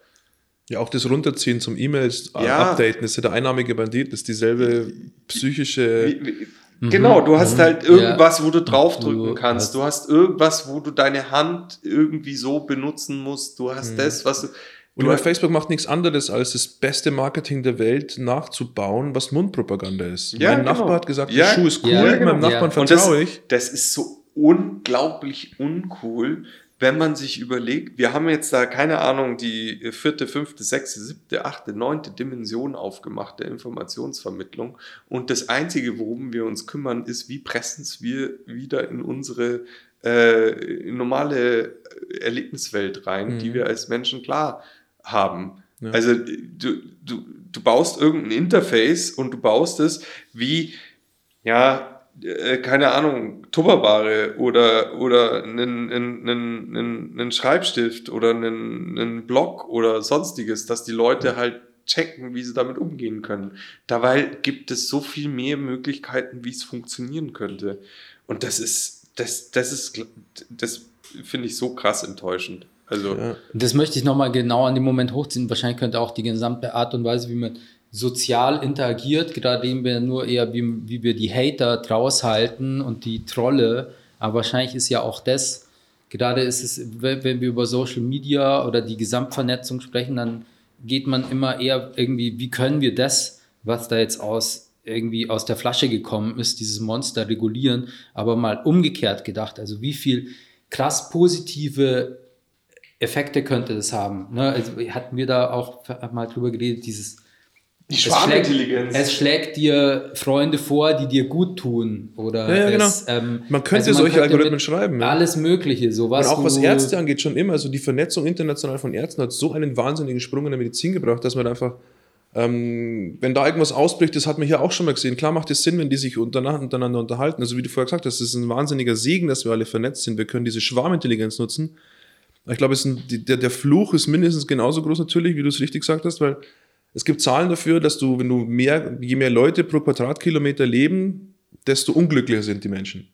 Ja, auch das Runterziehen zum E-Mails äh, ja. updaten, ist ja der einnahmige Bandit, das ist dieselbe psychische. Wie, wie, mhm. Genau, du hast mhm. halt irgendwas, ja. wo du draufdrücken du kannst. Du hast irgendwas, wo du deine Hand irgendwie so benutzen musst. Du hast mhm. das, was du. Und du Facebook macht nichts anderes, als das beste Marketing der Welt nachzubauen, was Mundpropaganda ist. Ja, mein genau. Nachbar hat gesagt, ja, der Schuh ist cool, ja, genau. meinem Nachbarn vertraue ich. Das ist so unglaublich uncool, wenn man sich überlegt, wir haben jetzt da keine Ahnung, die vierte, fünfte, sechste, siebte, achte, neunte Dimension aufgemacht der Informationsvermittlung. Und das Einzige, worum wir uns kümmern, ist, wie pressen wir wieder in unsere äh, normale Erlebniswelt rein, mhm. die wir als Menschen klar haben. Ja. Also du, du, du baust irgendein Interface und du baust es wie, ja, äh, keine Ahnung, Tupperware oder, oder einen, einen, einen, einen Schreibstift oder einen, einen Block oder sonstiges, dass die Leute halt checken, wie sie damit umgehen können. Dabei gibt es so viel mehr Möglichkeiten, wie es funktionieren könnte. Und das ist, das, das ist, das finde ich so krass enttäuschend. Also. Ja. Das möchte ich nochmal genau an dem Moment hochziehen. Wahrscheinlich könnte auch die gesamte Art und Weise, wie man sozial interagiert, gerade eben wir nur eher, wie, wie wir die Hater draus halten und die Trolle. Aber wahrscheinlich ist ja auch das, gerade ist es, wenn wir über Social Media oder die Gesamtvernetzung sprechen, dann geht man immer eher irgendwie, wie können wir das, was da jetzt aus irgendwie aus der Flasche gekommen ist, dieses Monster regulieren, aber mal umgekehrt gedacht, also wie viel krass positive Effekte könnte das haben. Ne? Also hatten wir da auch mal drüber geredet, dieses die Schwarmintelligenz. Es, es schlägt dir Freunde vor, die dir gut tun. Oder ja, ja, genau. es, ähm, man könnte also man solche könnte Algorithmen schreiben. Ja. Alles Mögliche. Sowas, Und auch was Ärzte angeht, schon immer. Also die Vernetzung international von Ärzten hat so einen wahnsinnigen Sprung in der Medizin gebracht, dass man einfach, ähm, wenn da irgendwas ausbricht, das hat man hier auch schon mal gesehen. Klar macht es Sinn, wenn die sich untereinander unterhalten. Also wie du vorher gesagt hast, das ist ein wahnsinniger Segen, dass wir alle vernetzt sind. Wir können diese Schwarmintelligenz nutzen. Ich glaube, der, der Fluch ist mindestens genauso groß natürlich, wie du es richtig gesagt hast, weil es gibt Zahlen dafür, dass du, wenn du mehr, je mehr Leute pro Quadratkilometer leben, desto unglücklicher sind die Menschen.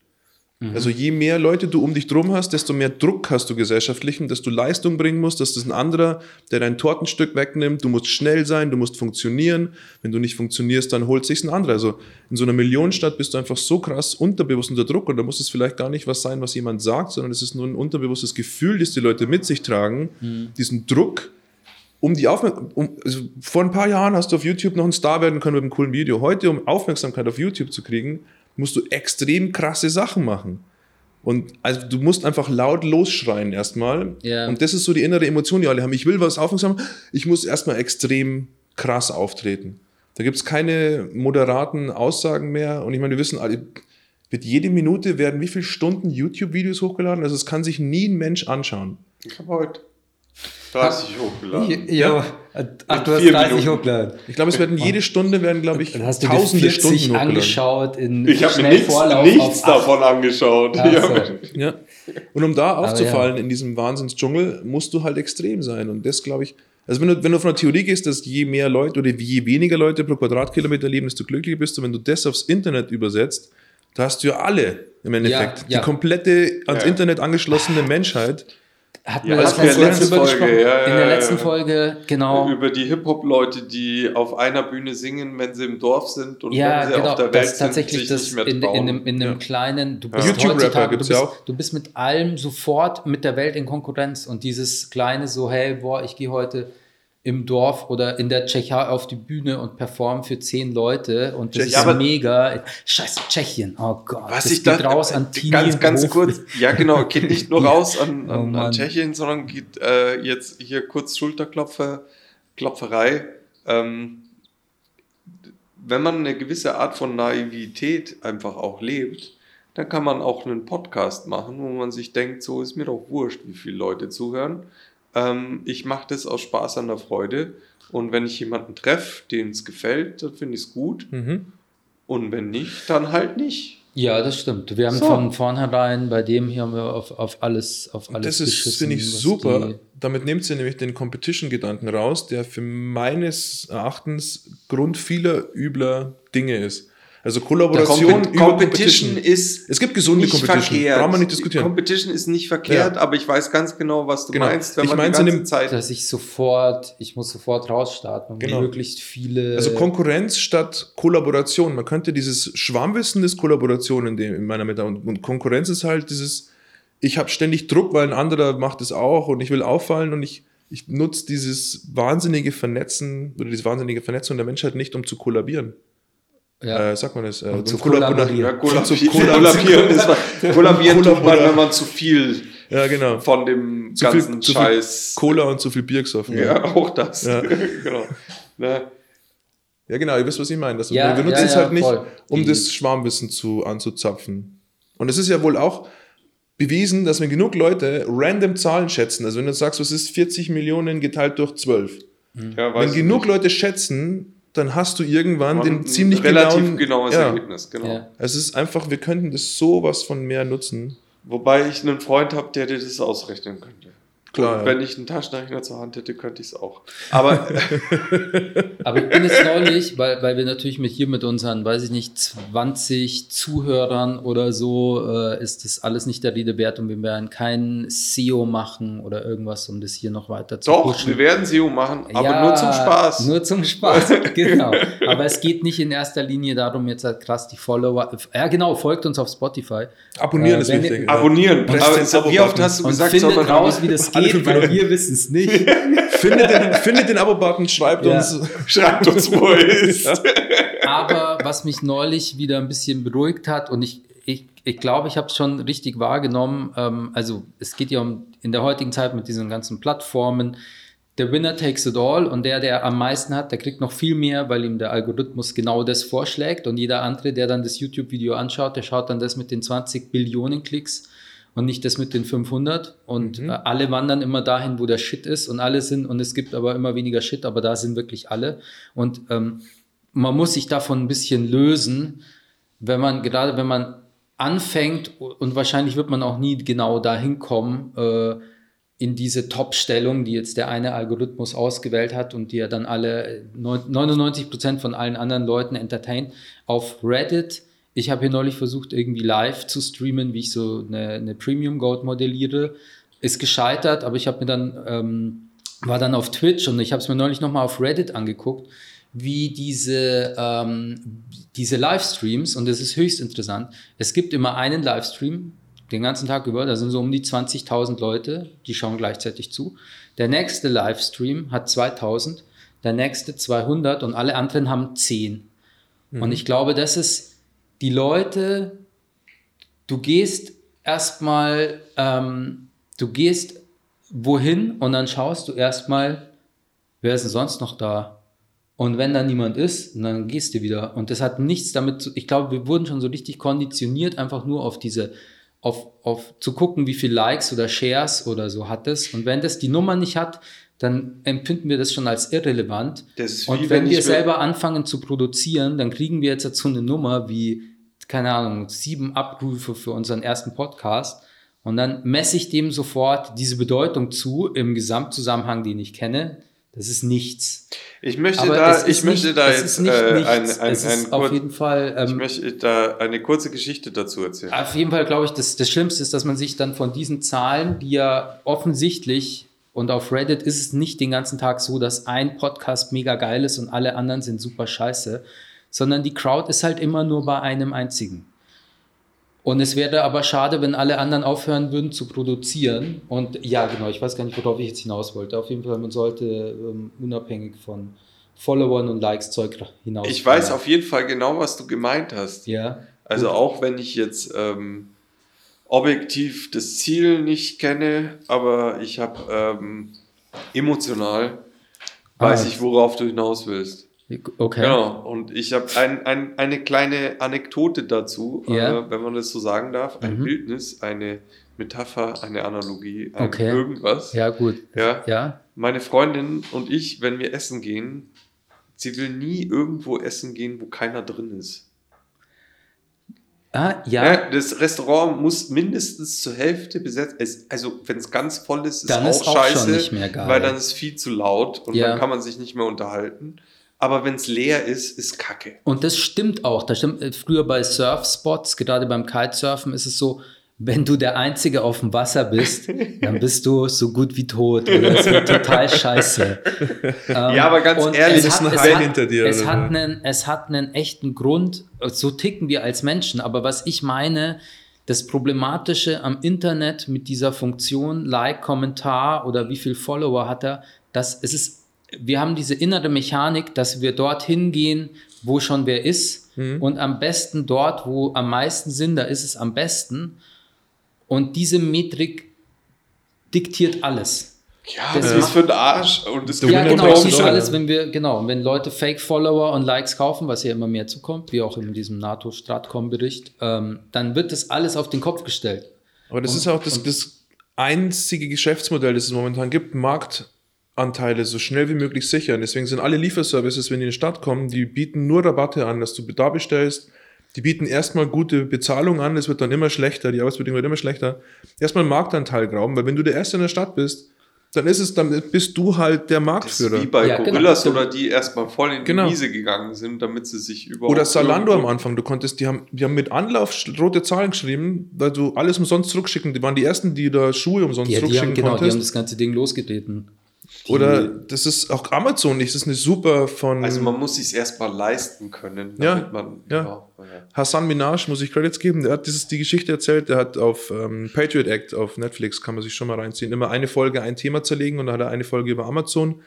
Mhm. Also je mehr Leute du um dich drum hast, desto mehr Druck hast du gesellschaftlichen, dass du Leistung bringen musst, dass das ein anderer, der dein Tortenstück wegnimmt, du musst schnell sein, du musst funktionieren. Wenn du nicht funktionierst, dann holt sich ein anderer. Also in so einer Millionenstadt bist du einfach so krass unterbewusst unter Druck und da muss es vielleicht gar nicht was sein, was jemand sagt, sondern es ist nur ein unterbewusstes Gefühl, das die Leute mit sich tragen, mhm. diesen Druck um die Aufmerksamkeit, um, also vor ein paar Jahren hast du auf YouTube noch ein Star werden können mit einem coolen Video. Heute, um Aufmerksamkeit auf YouTube zu kriegen, musst du extrem krasse Sachen machen. Und also du musst einfach laut losschreien erstmal. Yeah. Und das ist so die innere Emotion, die alle haben. Ich will was aufmerksam, ich muss erstmal extrem krass auftreten. Da gibt es keine moderaten Aussagen mehr. Und ich meine, wir wissen alle, wird jede Minute werden wie viele Stunden YouTube-Videos hochgeladen? Also es kann sich nie ein Mensch anschauen. Ich habe heute 30 hochgeladen. Ja. Ach, du hast 30 Minuten. hochgeladen. Ich glaube, es werden jede Stunde werden, glaube ich, Dann hast du tausende Stunden hochgeladen. angeschaut in Ich habe mir nichts, nichts davon angeschaut. Ja, so. ja. Und um da aufzufallen ja. in diesem Wahnsinnsdschungel, musst du halt extrem sein. Und das, glaube ich, also wenn du, wenn du von der Theorie gehst, dass je mehr Leute oder je weniger Leute pro Quadratkilometer leben, desto glücklicher bist du, wenn du das aufs Internet übersetzt, da hast du ja alle im Endeffekt. Ja, die komplette ans Internet angeschlossene Menschheit hatten ja, wir das letzte letzte Folge, gesprochen. Ja, in der letzten Folge, genau. Über die Hip-Hop-Leute, die auf einer Bühne singen, wenn sie im Dorf sind und ja, wenn sie genau, auf der Welt tatsächlich sind, sich das nicht mehr in, trauen. in, in, in einem ja. kleinen, du bist heutzutage, du bist, du bist mit allem sofort mit der Welt in Konkurrenz und dieses kleine so, hey, boah, ich gehe heute im Dorf oder in der Tschechei auf die Bühne und performen für zehn Leute und das ja, ist mega. Scheiße, Tschechien, oh Gott. Was das ich geht da, raus an Tini Ganz, ganz kurz, ja genau, geht nicht nur raus an, an, oh an Tschechien, sondern geht äh, jetzt hier kurz Schulterklopfer, Klopferei. Ähm, wenn man eine gewisse Art von Naivität einfach auch lebt, dann kann man auch einen Podcast machen, wo man sich denkt, so ist mir doch wurscht, wie viele Leute zuhören. Ähm, ich mache das aus Spaß an der Freude. Und wenn ich jemanden treffe, dem es gefällt, dann finde ich es gut. Mhm. Und wenn nicht, dann halt nicht. Ja, das stimmt. Wir haben so. von vornherein, bei dem hier haben wir auf, auf alles, auf alles Das ist, finde ich, super. Damit nimmt sie nämlich den Competition-Gedanken raus, der für meines Erachtens Grund vieler übler Dinge ist. Also Kollaboration Comp Competition, ist es gibt gesunde Competition, verkehrt. brauchen wir nicht diskutieren. Competition ist nicht verkehrt, ja. aber ich weiß ganz genau, was du genau. meinst, wenn ich man die ganze Zeit, dass ich sofort, ich muss sofort rausstarten und genau. möglichst viele Also Konkurrenz statt Kollaboration. Man könnte dieses Schwarmwissen des Kollaboration in, dem, in meiner Meta und, und Konkurrenz ist halt dieses ich habe ständig Druck, weil ein anderer macht es auch und ich will auffallen und ich ich nutze dieses wahnsinnige Vernetzen oder diese wahnsinnige Vernetzung der Menschheit nicht, um zu kollabieren ja. äh, sagt man das? Äh, zu kollabieren. Ja, kollabieren. kollabieren, ist man, kollabieren tut man, wenn man zu viel ja, genau. von dem zu ganzen viel, Scheiß. Zu Cola und zu viel Bier gesoffen. Ja, auch das. Ja. genau. Ne? Ja, genau, ihr wisst, was ich meine. Das, ja, wir nutzen ja, es halt nicht, um Die. das Schwarmwissen zu, anzuzapfen. Und es ist ja wohl auch bewiesen, dass wenn genug Leute random Zahlen schätzen, also wenn du sagst, was ist 40 Millionen geteilt durch 12, ja, wenn genug nicht. Leute schätzen, dann hast du irgendwann Man den ziemlich relativ genauen, genaues ja. Ergebnis. Genau. Ja. Es ist einfach, wir könnten das sowas von mehr nutzen. Wobei ich einen Freund habe, der dir das ausrechnen könnte. Klar. Und wenn ich einen Taschenrechner zur Hand hätte, könnte ich es auch. Aber, aber ich bin jetzt neulich, weil, weil wir natürlich mit hier mit unseren, weiß ich nicht, 20 Zuhörern oder so, äh, ist das alles nicht der Rede wert und wir werden kein SEO machen oder irgendwas, um das hier noch weiter zu Doch, pushen. wir werden SEO machen, aber ja, nur zum Spaß. Nur zum Spaß, genau. Aber es geht nicht in erster Linie darum, jetzt halt krass die Follower, ja genau, folgt uns auf Spotify. Abonnieren äh, ist wichtig. Ihr, abonnieren. Aber wie oft hast du gesagt, und findet raus, wie das geht geht, weil wir wissen es nicht. findet den, findet den Abo-Button, schreibt ja. uns. Schreibt uns, wo er ist. Aber was mich neulich wieder ein bisschen beruhigt hat und ich, ich, ich glaube, ich habe es schon richtig wahrgenommen. Ähm, also es geht ja um in der heutigen Zeit mit diesen ganzen Plattformen, der Winner takes it all und der, der am meisten hat, der kriegt noch viel mehr, weil ihm der Algorithmus genau das vorschlägt und jeder andere, der dann das YouTube-Video anschaut, der schaut dann das mit den 20 Billionen Klicks und nicht das mit den 500 und mhm. Äh, alle wandern immer dahin, wo der Shit ist. Und alle sind und es gibt aber immer weniger Shit, aber da sind wirklich alle. Und ähm, man muss sich davon ein bisschen lösen, wenn man gerade wenn man anfängt und wahrscheinlich wird man auch nie genau dahin kommen äh, in diese Top-Stellung, die jetzt der eine Algorithmus ausgewählt hat und die er dann alle 99 Prozent von allen anderen Leuten entertaint auf Reddit ich habe hier neulich versucht, irgendwie live zu streamen, wie ich so eine, eine Premium Goat modelliere. Ist gescheitert, aber ich habe mir dann, ähm, war dann auf Twitch und ich habe es mir neulich nochmal auf Reddit angeguckt, wie diese, ähm, diese Livestreams, und das ist höchst interessant, es gibt immer einen Livestream, den ganzen Tag über, da sind so um die 20.000 Leute, die schauen gleichzeitig zu. Der nächste Livestream hat 2000, der nächste 200 und alle anderen haben 10. Mhm. Und ich glaube, das ist die Leute, du gehst erstmal, ähm, du gehst wohin und dann schaust du erstmal, wer ist denn sonst noch da? Und wenn da niemand ist, dann gehst du wieder. Und das hat nichts damit zu, ich glaube, wir wurden schon so richtig konditioniert, einfach nur auf diese, auf, auf zu gucken, wie viel Likes oder Shares oder so hat es. Und wenn das die Nummer nicht hat, dann empfinden wir das schon als irrelevant. und wie, wenn, wenn wir selber anfangen zu produzieren, dann kriegen wir jetzt dazu eine Nummer wie, keine Ahnung, sieben Abrufe für unseren ersten Podcast. Und dann messe ich dem sofort diese Bedeutung zu im Gesamtzusammenhang, den ich kenne. Das ist nichts. Ich möchte Aber da, ich möchte nicht, da jetzt äh, ein, ein, ein, ein auf jeden Fall. Ähm, ich möchte da eine kurze Geschichte dazu erzählen. Auf jeden Fall glaube ich, das, das Schlimmste ist, dass man sich dann von diesen Zahlen, die ja offensichtlich und auf Reddit ist es nicht den ganzen Tag so, dass ein Podcast mega geil ist und alle anderen sind super scheiße, sondern die Crowd ist halt immer nur bei einem einzigen. Und es wäre aber schade, wenn alle anderen aufhören würden zu produzieren. Und ja, genau, ich weiß gar nicht, worauf ich jetzt hinaus wollte. Auf jeden Fall, man sollte ähm, unabhängig von Followern und Likes Zeug hinaus. Ich weiß auf jeden Fall genau, was du gemeint hast. Ja. Also gut. auch wenn ich jetzt ähm, objektiv das Ziel nicht kenne, aber ich habe ähm, emotional weiß ah. ich, worauf du hinaus willst. Okay. Genau. Und ich habe ein, ein, eine kleine Anekdote dazu, yeah. äh, wenn man das so sagen darf. Ein mhm. Bildnis, eine Metapher, eine Analogie, ein okay. irgendwas. Ja, gut. Ja. ja. Meine Freundin und ich, wenn wir essen gehen, sie will nie irgendwo essen gehen, wo keiner drin ist. Ah, ja. ja. Ne, das Restaurant muss mindestens zur Hälfte besetzt. Es, also, wenn es ganz voll ist, ist dann auch, ist auch scheiße, geil. weil dann ist viel zu laut und ja. dann kann man sich nicht mehr unterhalten. Aber wenn es leer ist, ist Kacke. Und das stimmt auch. Das stimmt. Äh, früher bei Surfspots, gerade beim Kitesurfen, ist es so, wenn du der Einzige auf dem Wasser bist, dann bist du so gut wie tot. Oder es wird total scheiße. ja, aber ganz ehrlich, es hat, es hat, hinter dir. Es hat, einen, es hat einen echten Grund. So ticken wir als Menschen. Aber was ich meine, das Problematische am Internet mit dieser Funktion Like, Kommentar oder wie viel Follower hat er, dass es ist, wir haben diese innere Mechanik, dass wir dorthin gehen, wo schon wer ist. Mhm. Und am besten dort, wo am meisten sind, da ist es am besten. Und diese Metrik diktiert alles. Ja, das ist für den Arsch. Und das ja, genau, das ist alles, wenn wir, genau, wenn Leute Fake-Follower und Likes kaufen, was ja immer mehr zukommt, wie auch in diesem NATO-Stratcom-Bericht, ähm, dann wird das alles auf den Kopf gestellt. Aber das und, ist auch das, das einzige Geschäftsmodell, das es momentan gibt, Marktanteile so schnell wie möglich sichern. Deswegen sind alle Lieferservices, wenn die in die Stadt kommen, die bieten nur Rabatte an, dass du da bestellst, die bieten erstmal gute Bezahlung an, es wird dann immer schlechter, die Arbeitsbedingungen werden immer schlechter. Erstmal Marktanteil graben, weil wenn du der Erste in der Stadt bist, dann ist es, dann bist du halt der Marktführer. Das ist wie bei ja, genau. Gorillas genau. oder die erstmal voll in die genau. Wiese gegangen sind, damit sie sich überhaupt. Oder Salando am Anfang, du konntest, die haben, die haben mit Anlauf rote Zahlen geschrieben, weil du alles umsonst zurückschicken. Die waren die ersten, die da Schuhe umsonst ja, zurückschicken die haben, genau, konntest. die haben das ganze Ding losgetreten. Oder das ist auch Amazon nicht, das ist eine super von. Also man muss sich erstmal leisten können, ja, man. Ja. Ja. Hassan Minaj muss ich Credits geben, der hat dieses, die Geschichte erzählt, der hat auf ähm, Patriot Act auf Netflix, kann man sich schon mal reinziehen, immer eine Folge ein Thema zerlegen und dann hat er eine Folge über Amazon.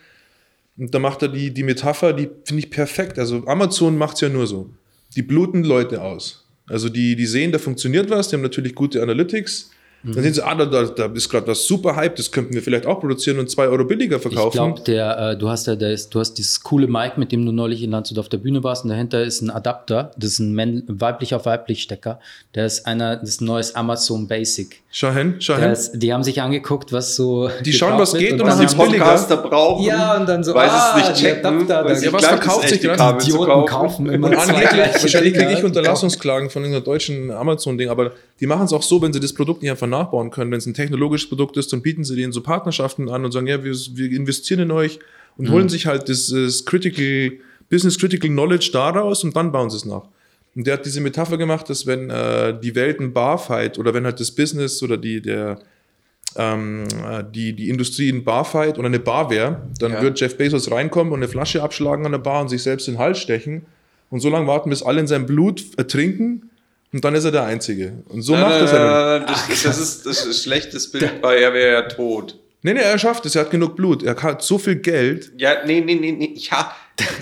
Und da macht er die, die Metapher, die finde ich perfekt. Also Amazon macht es ja nur so. Die bluten Leute aus. Also die, die sehen, da funktioniert was, die haben natürlich gute Analytics Mhm. Dann sehen sie, ah, da, da ist gerade was super Hype, das könnten wir vielleicht auch produzieren und zwei Euro billiger verkaufen. Ich glaube, äh, du hast ja das, du hast dieses coole Mic, mit dem du neulich in Landshut auf der Bühne warst und dahinter ist ein Adapter, das ist ein weiblich auf weiblich Stecker. Der ist einer, das ist ein neues Amazon Basic. Schau hin, schau hin. Ist, die haben sich angeguckt, was so. Die schauen, was geht und, und die Podcaster brauchen. Ja, und dann so, weil ah, es nicht checken. Adapter, ja, was verkauft sich gerade? Idioten kaufen immer wahrscheinlich kriege ich Unterlassungsklagen von irgendeiner deutschen Amazon-Ding, aber die machen es auch so, wenn sie das Produkt nicht einfach nachbauen können, wenn es ein technologisches Produkt ist, dann bieten sie denen so Partnerschaften an und sagen, ja, wir, wir investieren in euch und mhm. holen sich halt das Critical, Business Critical Knowledge daraus und dann bauen sie es nach. Und der hat diese Metapher gemacht, dass wenn äh, die Welt ein Barfight oder wenn halt das Business oder die, der, ähm, äh, die, die Industrie ein Barfight oder eine Bar wäre, dann ja. wird Jeff Bezos reinkommen und eine Flasche abschlagen an der Bar und sich selbst in den Hals stechen und so lange warten, bis alle in seinem Blut ertrinken und dann ist er der Einzige. Und so nein, macht das er. Das, das, das, ist, das ist ein schlechtes Bild, weil er wäre ja tot. Nee, nee, er schafft es, er hat genug Blut, er hat so viel Geld. Ja, nee, nee, nee, nee, ja.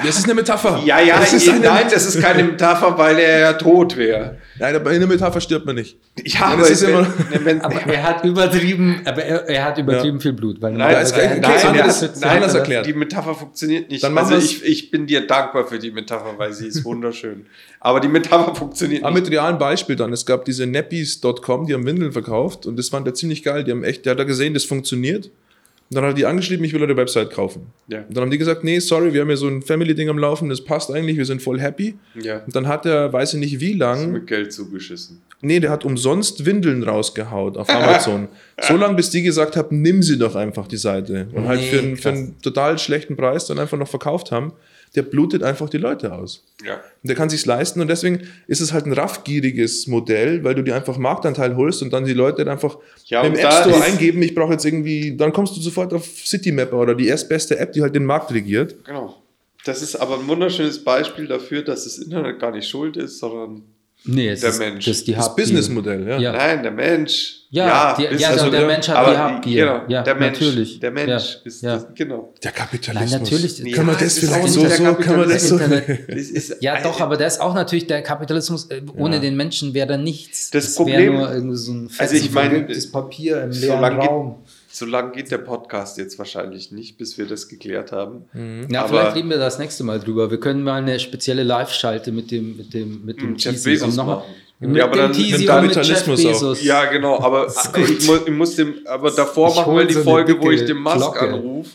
Das ist eine Metapher. Ja, ja, das ist eine nein, das ist keine Metapher, weil er ja tot wäre. Nein, aber in der Metapher stirbt man nicht. Ja, aber, das ist wenn, immer wenn, aber er hat übertrieben, aber er, er hat übertrieben ja. viel Blut. Weil nein, das nein, nein, anders, nein, anders erklärt. Die Metapher funktioniert nicht. Dann also ich, ich bin dir dankbar für die Metapher, weil sie ist wunderschön. aber die Metapher funktioniert aber nicht. Aber mit realen Beispiel dann. Es gab diese Nappies.com, die haben Windeln verkauft und das fand er ziemlich geil. Die haben echt, der hat da gesehen, das funktioniert. Und dann hat er die angeschrieben, ich will eure Website kaufen. Ja. Und dann haben die gesagt, nee, sorry, wir haben ja so ein Family-Ding am Laufen, das passt eigentlich, wir sind voll happy. Ja. Und dann hat er, weiß ich nicht wie lang. Mit Geld zugeschissen. Nee, der hat umsonst Windeln rausgehaut auf Amazon. so lange, bis die gesagt haben, nimm sie doch einfach die Seite. Und halt nee, für, einen, für einen total schlechten Preis dann einfach noch verkauft haben der blutet einfach die Leute aus. Ja. Und der kann sich's leisten und deswegen ist es halt ein raffgieriges Modell, weil du dir einfach Marktanteil holst und dann die Leute einfach ja, im App Store eingeben, ich brauche jetzt irgendwie, dann kommst du sofort auf Citymapper oder die erstbeste App, die halt den Markt regiert. Genau. Das ist aber ein wunderschönes Beispiel dafür, dass das Internet gar nicht schuld ist, sondern Nee, es Der ist, Mensch. Das ist die Das. Businessmodell, ja. Ja. Nein, der Mensch. Ja, die- ist ja, der- der Mensch hat die Habgier. Genau, Ja, der Mensch. natürlich. Der Mensch Ja, ist ja. Das, genau. Der Kapitalismus. Nein, natürlich. Ja, Kann man das vielleicht so, so, kann man das so. Das Ja, doch, aber der ist auch natürlich der Kapitalismus. äh, Ohne den Menschen wäre da nichts. Das wäre Problem- nur irgendwie so ein Also ich meine, verwirktes Papier im leeren Raum. So lange geht der Podcast jetzt wahrscheinlich nicht, bis wir das geklärt haben. Ja, Aber- vielleicht reden wir das nächste Mal drüber. Wir können mal eine spezielle Live-Schalte mit dem, mit dem, mit dem Hm, Jeff Teasy Bezos nochmal- machen. Mit Ja, aber dem dann- Teasy mit und mit Jeff Kapitalismus auch. Bezos. Ja, genau, aber ich muss, ich muss dem, aber davor Ich machen wir die so Folge, wo ich den Musk anrufe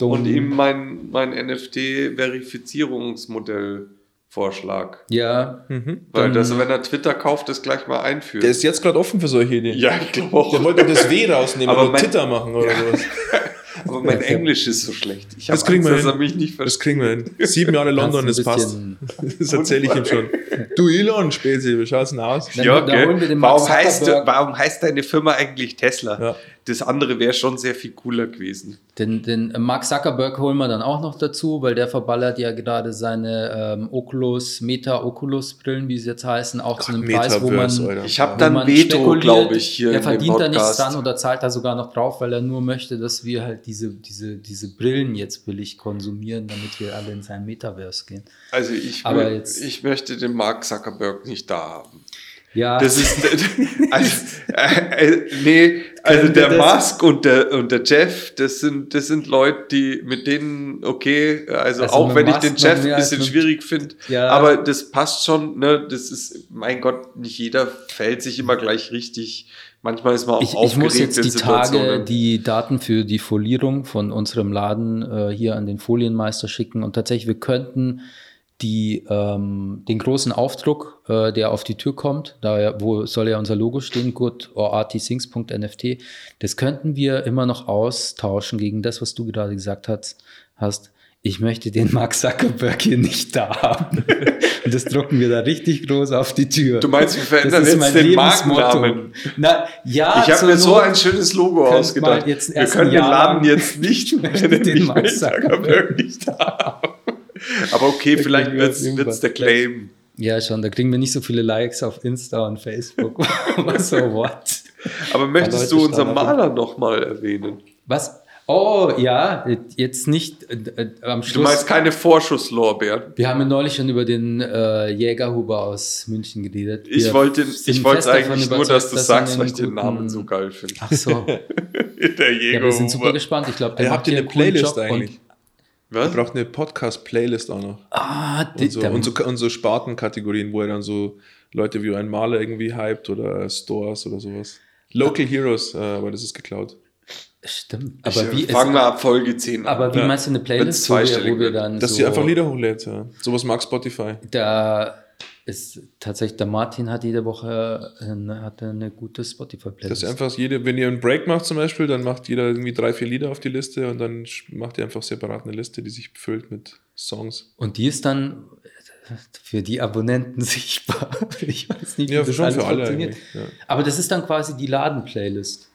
und ihm mein, mein NFT-Verifizierungsmodell vorschlag. Ja, Weil Dann- das, wenn er Twitter kauft, das gleich mal einführt. Der ist jetzt gerade offen für solche Ideen. ja, ich glaube auch. Der wollte das W rausnehmen Aber und mein- Titter machen oder sowas. aber mein Englisch ist so schlecht. Ich Das habe kriegen Angst, wir dass er hin. mich nicht Das kriegen wir hin. Sieben Jahre London, das passt. Das erzähle ich ihm schon. Du Elon, Spezi, wie schaut's denn aus? Dann- Ja, da holen wir den Mark warum, heißt, Zuckerberg. warum heißt deine Firma eigentlich Tesla? Ja. Das andere wäre schon sehr viel cooler gewesen. Den, den Mark Zuckerberg holen wir dann auch noch dazu, weil der verballert ja gerade seine ähm, Oculus, Meta-Oculus-Brillen, wie sie jetzt heißen, auch zu einem Preis, wo man, Metaverse, Alter. Ich habe dann Veto, glaube ich, hier Der verdient da nichts dran oder zahlt da sogar noch drauf, weil er nur möchte, dass wir halt diese, diese, diese Brillen jetzt billig konsumieren, damit wir alle in sein Metaverse gehen. Also ich, Aber jetzt- ich möchte den Mark Zuckerberg nicht da haben. Ja, Das ist also, äh, äh, nee, also der Musk und der und der Jeff, das sind das sind Leute, die mit denen okay, also, Also auch wenn ich Musk den noch Jeff ein bisschen mit- schwierig finde, Ja. aber das passt schon, ne, das ist mein Gott, nicht jeder fällt sich immer gleich richtig. Manchmal ist man auch ich, ich aufgeregt muss jetzt die Tage die Daten für die Folierung von unserem Laden äh, hier an den Folienmeister schicken und tatsächlich, wir könnten die, ähm, den großen Aufdruck, äh, der auf die Tür kommt, da ja, wo soll ja unser Logo stehen, good or artthings.nft, das könnten wir immer noch austauschen gegen das, was du gerade gesagt hast. hast. Ich möchte den Mark Zuckerberg hier nicht da haben. Und das drucken wir da richtig groß auf die Tür. Du meinst, wir verändern jetzt den. Markennamen? Na, ja, Ich habe mir so ein schönes Logo ausgedacht. Wir können den Laden jetzt nicht nennen, den ich Mark Zuckerberg. Nicht haben. Aber okay, vielleicht kriegen wir wird es der Claim. Ja, schon, da kriegen wir nicht so viele Likes auf Insta und Facebook. so, what? Aber möchtest du unseren. Maler nochmal erwähnen? Was? Oh, ja, jetzt nicht äh, äh, am Du Schluss. meinst keine Vorschusslorbeeren? wir haben ja neulich schon über den äh, Jägerhuber aus München geredet. Ich Wir wollte ich wollte fest davon eigentlich nur, dass du sagst, weil ich den Namen so geil finde. Ach so. der Ja, wir sind super Jägerhuber. gespannt. Ich glaube, der Ihr macht habt ihr hier eine Playlist Job eigentlich? Und, Was? braucht eine Podcast-Playlist auch noch. ah, die, Und so, und, so, und so Spartenkategorien, wo er dann so Leute wie ein Maler irgendwie hypt oder Stores oder sowas. Local Heroes, äh, aber das ist geklaut. stimmt. Ich Aber wie, fange es, mal ab Folge 10 an. aber wie Ja. meinst du eine Playlist, wo wir, wo wir dann Dass so... sie einfach Lieder hochlädt, ja. Sowas mag Spotify. Da ist tatsächlich, der Martin hat jede Woche eine, hat eine gute Spotify-Playlist. ihr einfach jede, wenn ihr einen Break macht zum Beispiel, dann macht jeder irgendwie drei, vier Lieder auf die Liste und dann macht ihr einfach separat eine Liste, die sich befüllt mit Songs. Und die ist dann für die Abonnenten sichtbar. Ich weiß nicht, wie Ja, das schon alles für alle funktioniert. Ja. Aber das ist dann quasi die Laden-Playlist.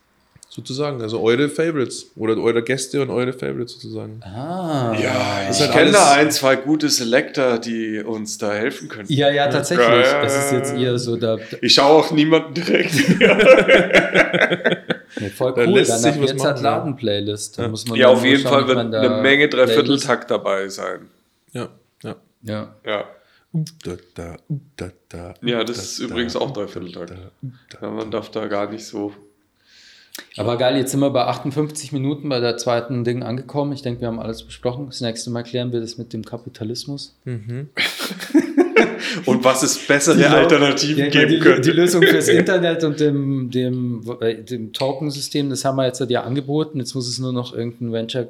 Sozusagen, also eure Favorites oder eure Gäste und eure Favorites sozusagen. Ah. ja, ich halt kenne da ein, zwei gute Selector, die uns da helfen können. Ja, ja, tatsächlich. Ja, Es ist jetzt eher so der, Ich schaue auch niemanden direkt. nee, voll cool. lässt Dann sich was jetzt machen, hat ja. Laden-Playlist. Da Ja. muss man ja, auf jeden schauen, Fall wird man da eine Menge Dreivierteltakt dabei sein. Ja, ja. Ja. Ja, Da, da, da, da, ja das da, ist da, übrigens auch da, Dreivierteltakt. da, da. Ja, man darf da gar nicht so. Aber geil, jetzt sind wir bei 58 Minuten bei der zweiten Ding angekommen. Ich denke, wir haben alles besprochen. Das nächste Mal klären wir das mit dem Kapitalismus. Und was es bessere Alternativen Ja, geben die, könnte. die Lösung fürs Internet und dem, dem, äh, dem Token-System, das haben wir jetzt ja angeboten. Jetzt muss es nur noch irgendein Venture,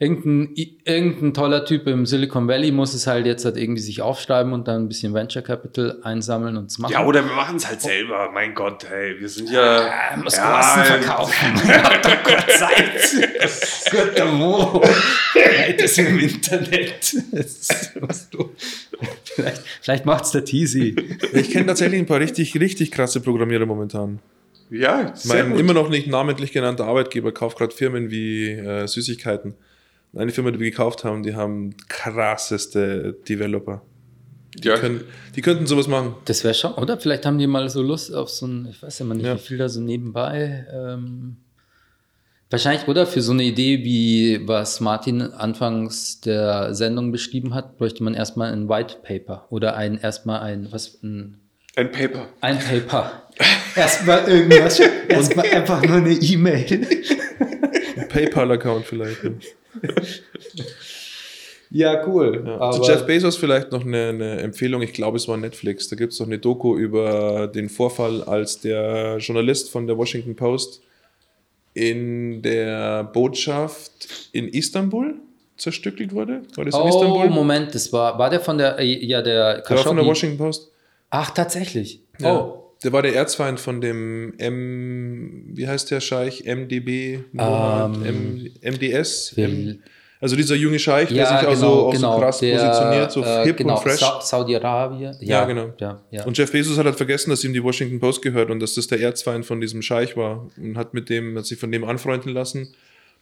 irgendein, irgendein toller Typ im Silicon Valley muss es halt jetzt halt irgendwie sich aufschreiben und dann ein bisschen Venture Capital einsammeln und es machen. Ja, oder wir machen es halt selber. Mein Gott, hey, wir sind ja. Ja, muss Ja, Kosten äh, verkaufen. Habt doch Gott Zeit. Guter Mo. Heute ist im Internet. Das du. Vielleicht, vielleicht macht's der Teasy. Ich kenne tatsächlich ein paar richtig, richtig krasse Programmierer momentan. Ja, sehr Mein gut. immer noch nicht namentlich genannter Arbeitgeber kauft gerade Firmen wie äh, Süßigkeiten. Eine Firma, die wir gekauft haben, die haben krasseste Developer. Die, ja. können, die könnten sowas machen. Das wäre schon, oder? Vielleicht haben die mal so Lust auf so ein, ich weiß ja mal nicht, ja. wie viel da so nebenbei. Ähm, wahrscheinlich, oder? Für so eine Idee, wie was Martin anfangs der Sendung beschrieben hat, bräuchte man erstmal ein White Paper oder ein erstmal ein, was, ein ein Paper. Ein Paper. Erstmal irgendwas. Erstmal einfach nur eine E-Mail. Ein PayPal-Account vielleicht. Ja, cool. Ja. Zu Jeff Bezos vielleicht noch eine, eine, Empfehlung. Ich glaube, es war Netflix. Da gibt es noch eine Doku über den Vorfall, als der Journalist von der Washington Post in der Botschaft in Istanbul zerstückelt wurde. War das in oh, Istanbul? Moment, das war, war der von der, äh, ja, der Der war von der Washington Post. Ach, tatsächlich. Ja. Oh. Der war der Erzfeind von dem M, wie heißt der Scheich? MDB, um, M, MDS? M, also dieser junge Scheich, ja, der sich auch, genau, so, auch genau, so krass der, positioniert, so äh, hip genau, und fresh. Sa Saudi-Arabien. Ja, ja, genau. Ja, ja. Und Jeff Bezos hat halt vergessen, dass ihm die Washington Post gehört und dass das der Erzfeind von diesem Scheich war und hat mit dem, hat sich von dem anfreunden lassen.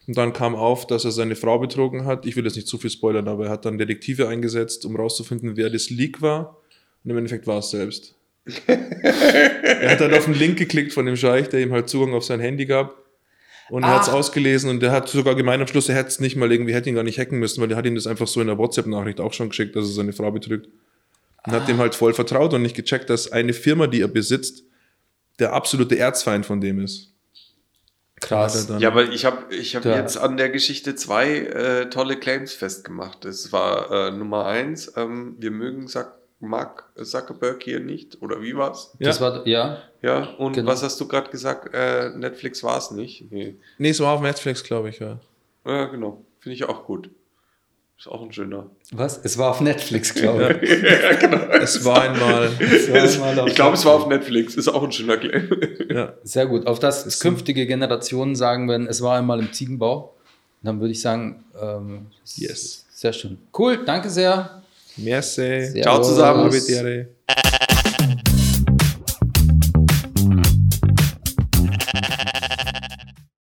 Und dann kam auf, dass er seine Frau betrogen hat. Ich will jetzt nicht zu viel spoilern, aber er hat dann Detektive eingesetzt, um rauszufinden, wer das Leak war. Und im Endeffekt war es selbst. er hat dann auf den Link geklickt von dem Scheich, der ihm halt Zugang auf sein Handy gab. Und er hat es ausgelesen und der hat sogar gemeint am Schluss, er hätte es nicht mal irgendwie, hätte ihn gar nicht hacken müssen, weil der hat ihm das einfach so in der WhatsApp-Nachricht auch schon geschickt, dass er seine Frau betrügt. Und ah. hat dem halt voll vertraut und nicht gecheckt, dass eine Firma, die er besitzt, der absolute Erzfeind von dem ist. Krass. Ja, weil ich habe ich hab jetzt an der Geschichte zwei äh, tolle Claims festgemacht. Das war äh, Nummer eins, ähm, wir mögen Sack Mark Zuckerberg hier nicht, oder wie war's? Ja. Das war, ja. Ja, und genau. was hast du gerade gesagt? Äh, Netflix war es nicht. Nee. nee, es war auf Netflix, glaube ich, ja. Ja, genau. Finde ich auch gut. Ist auch ein schöner. Was? Es war auf Netflix, glaube ich. ja, genau. Es war einmal. Es war einmal ich glaube, es war auf Netflix. Ist auch ein schöner Claim. ja. Sehr gut. Auf das ist künftige Generationen sagen werden, es war einmal im Ziegenbau. Dann würde ich sagen, ähm, yes. Sehr schön. Cool, danke sehr. Merci. Servus. Ciao zusammen.